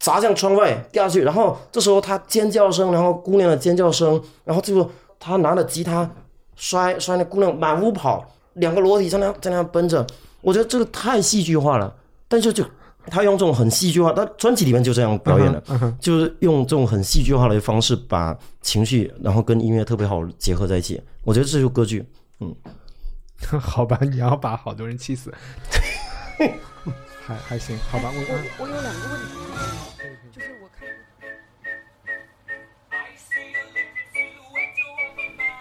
砸向窗外掉下去。然后这时候他尖叫声，然后姑娘的尖叫声，然后最后他拿着吉他摔摔那姑娘满屋跑，两个裸体在那在那奔着。我觉得这个太戏剧化了，但是就他用这种很戏剧化，他专辑里面就这样表演的，就是用这种很戏剧化的方式把情绪，然后跟音乐特别好结合在一起。我觉得这就是歌剧。嗯 好吧，你要把好多人气死，还还行，好吧，我嗯我我有两个问题，就是我看。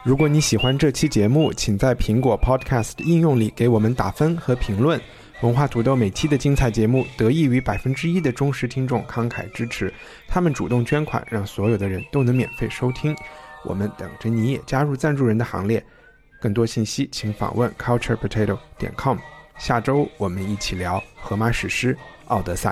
如果你喜欢这期节目，请在苹果 Podcast 应用里给我们打分和评论。文化土豆每期的精彩节目得益于百分之一的忠实听众慷慨支持，他们主动捐款，让所有的人都能免费收听。我们等着你也加入赞助人的行列。更多信息请访问 culturepotato 点 com。下周我们一起聊荷马史诗《奥德赛》。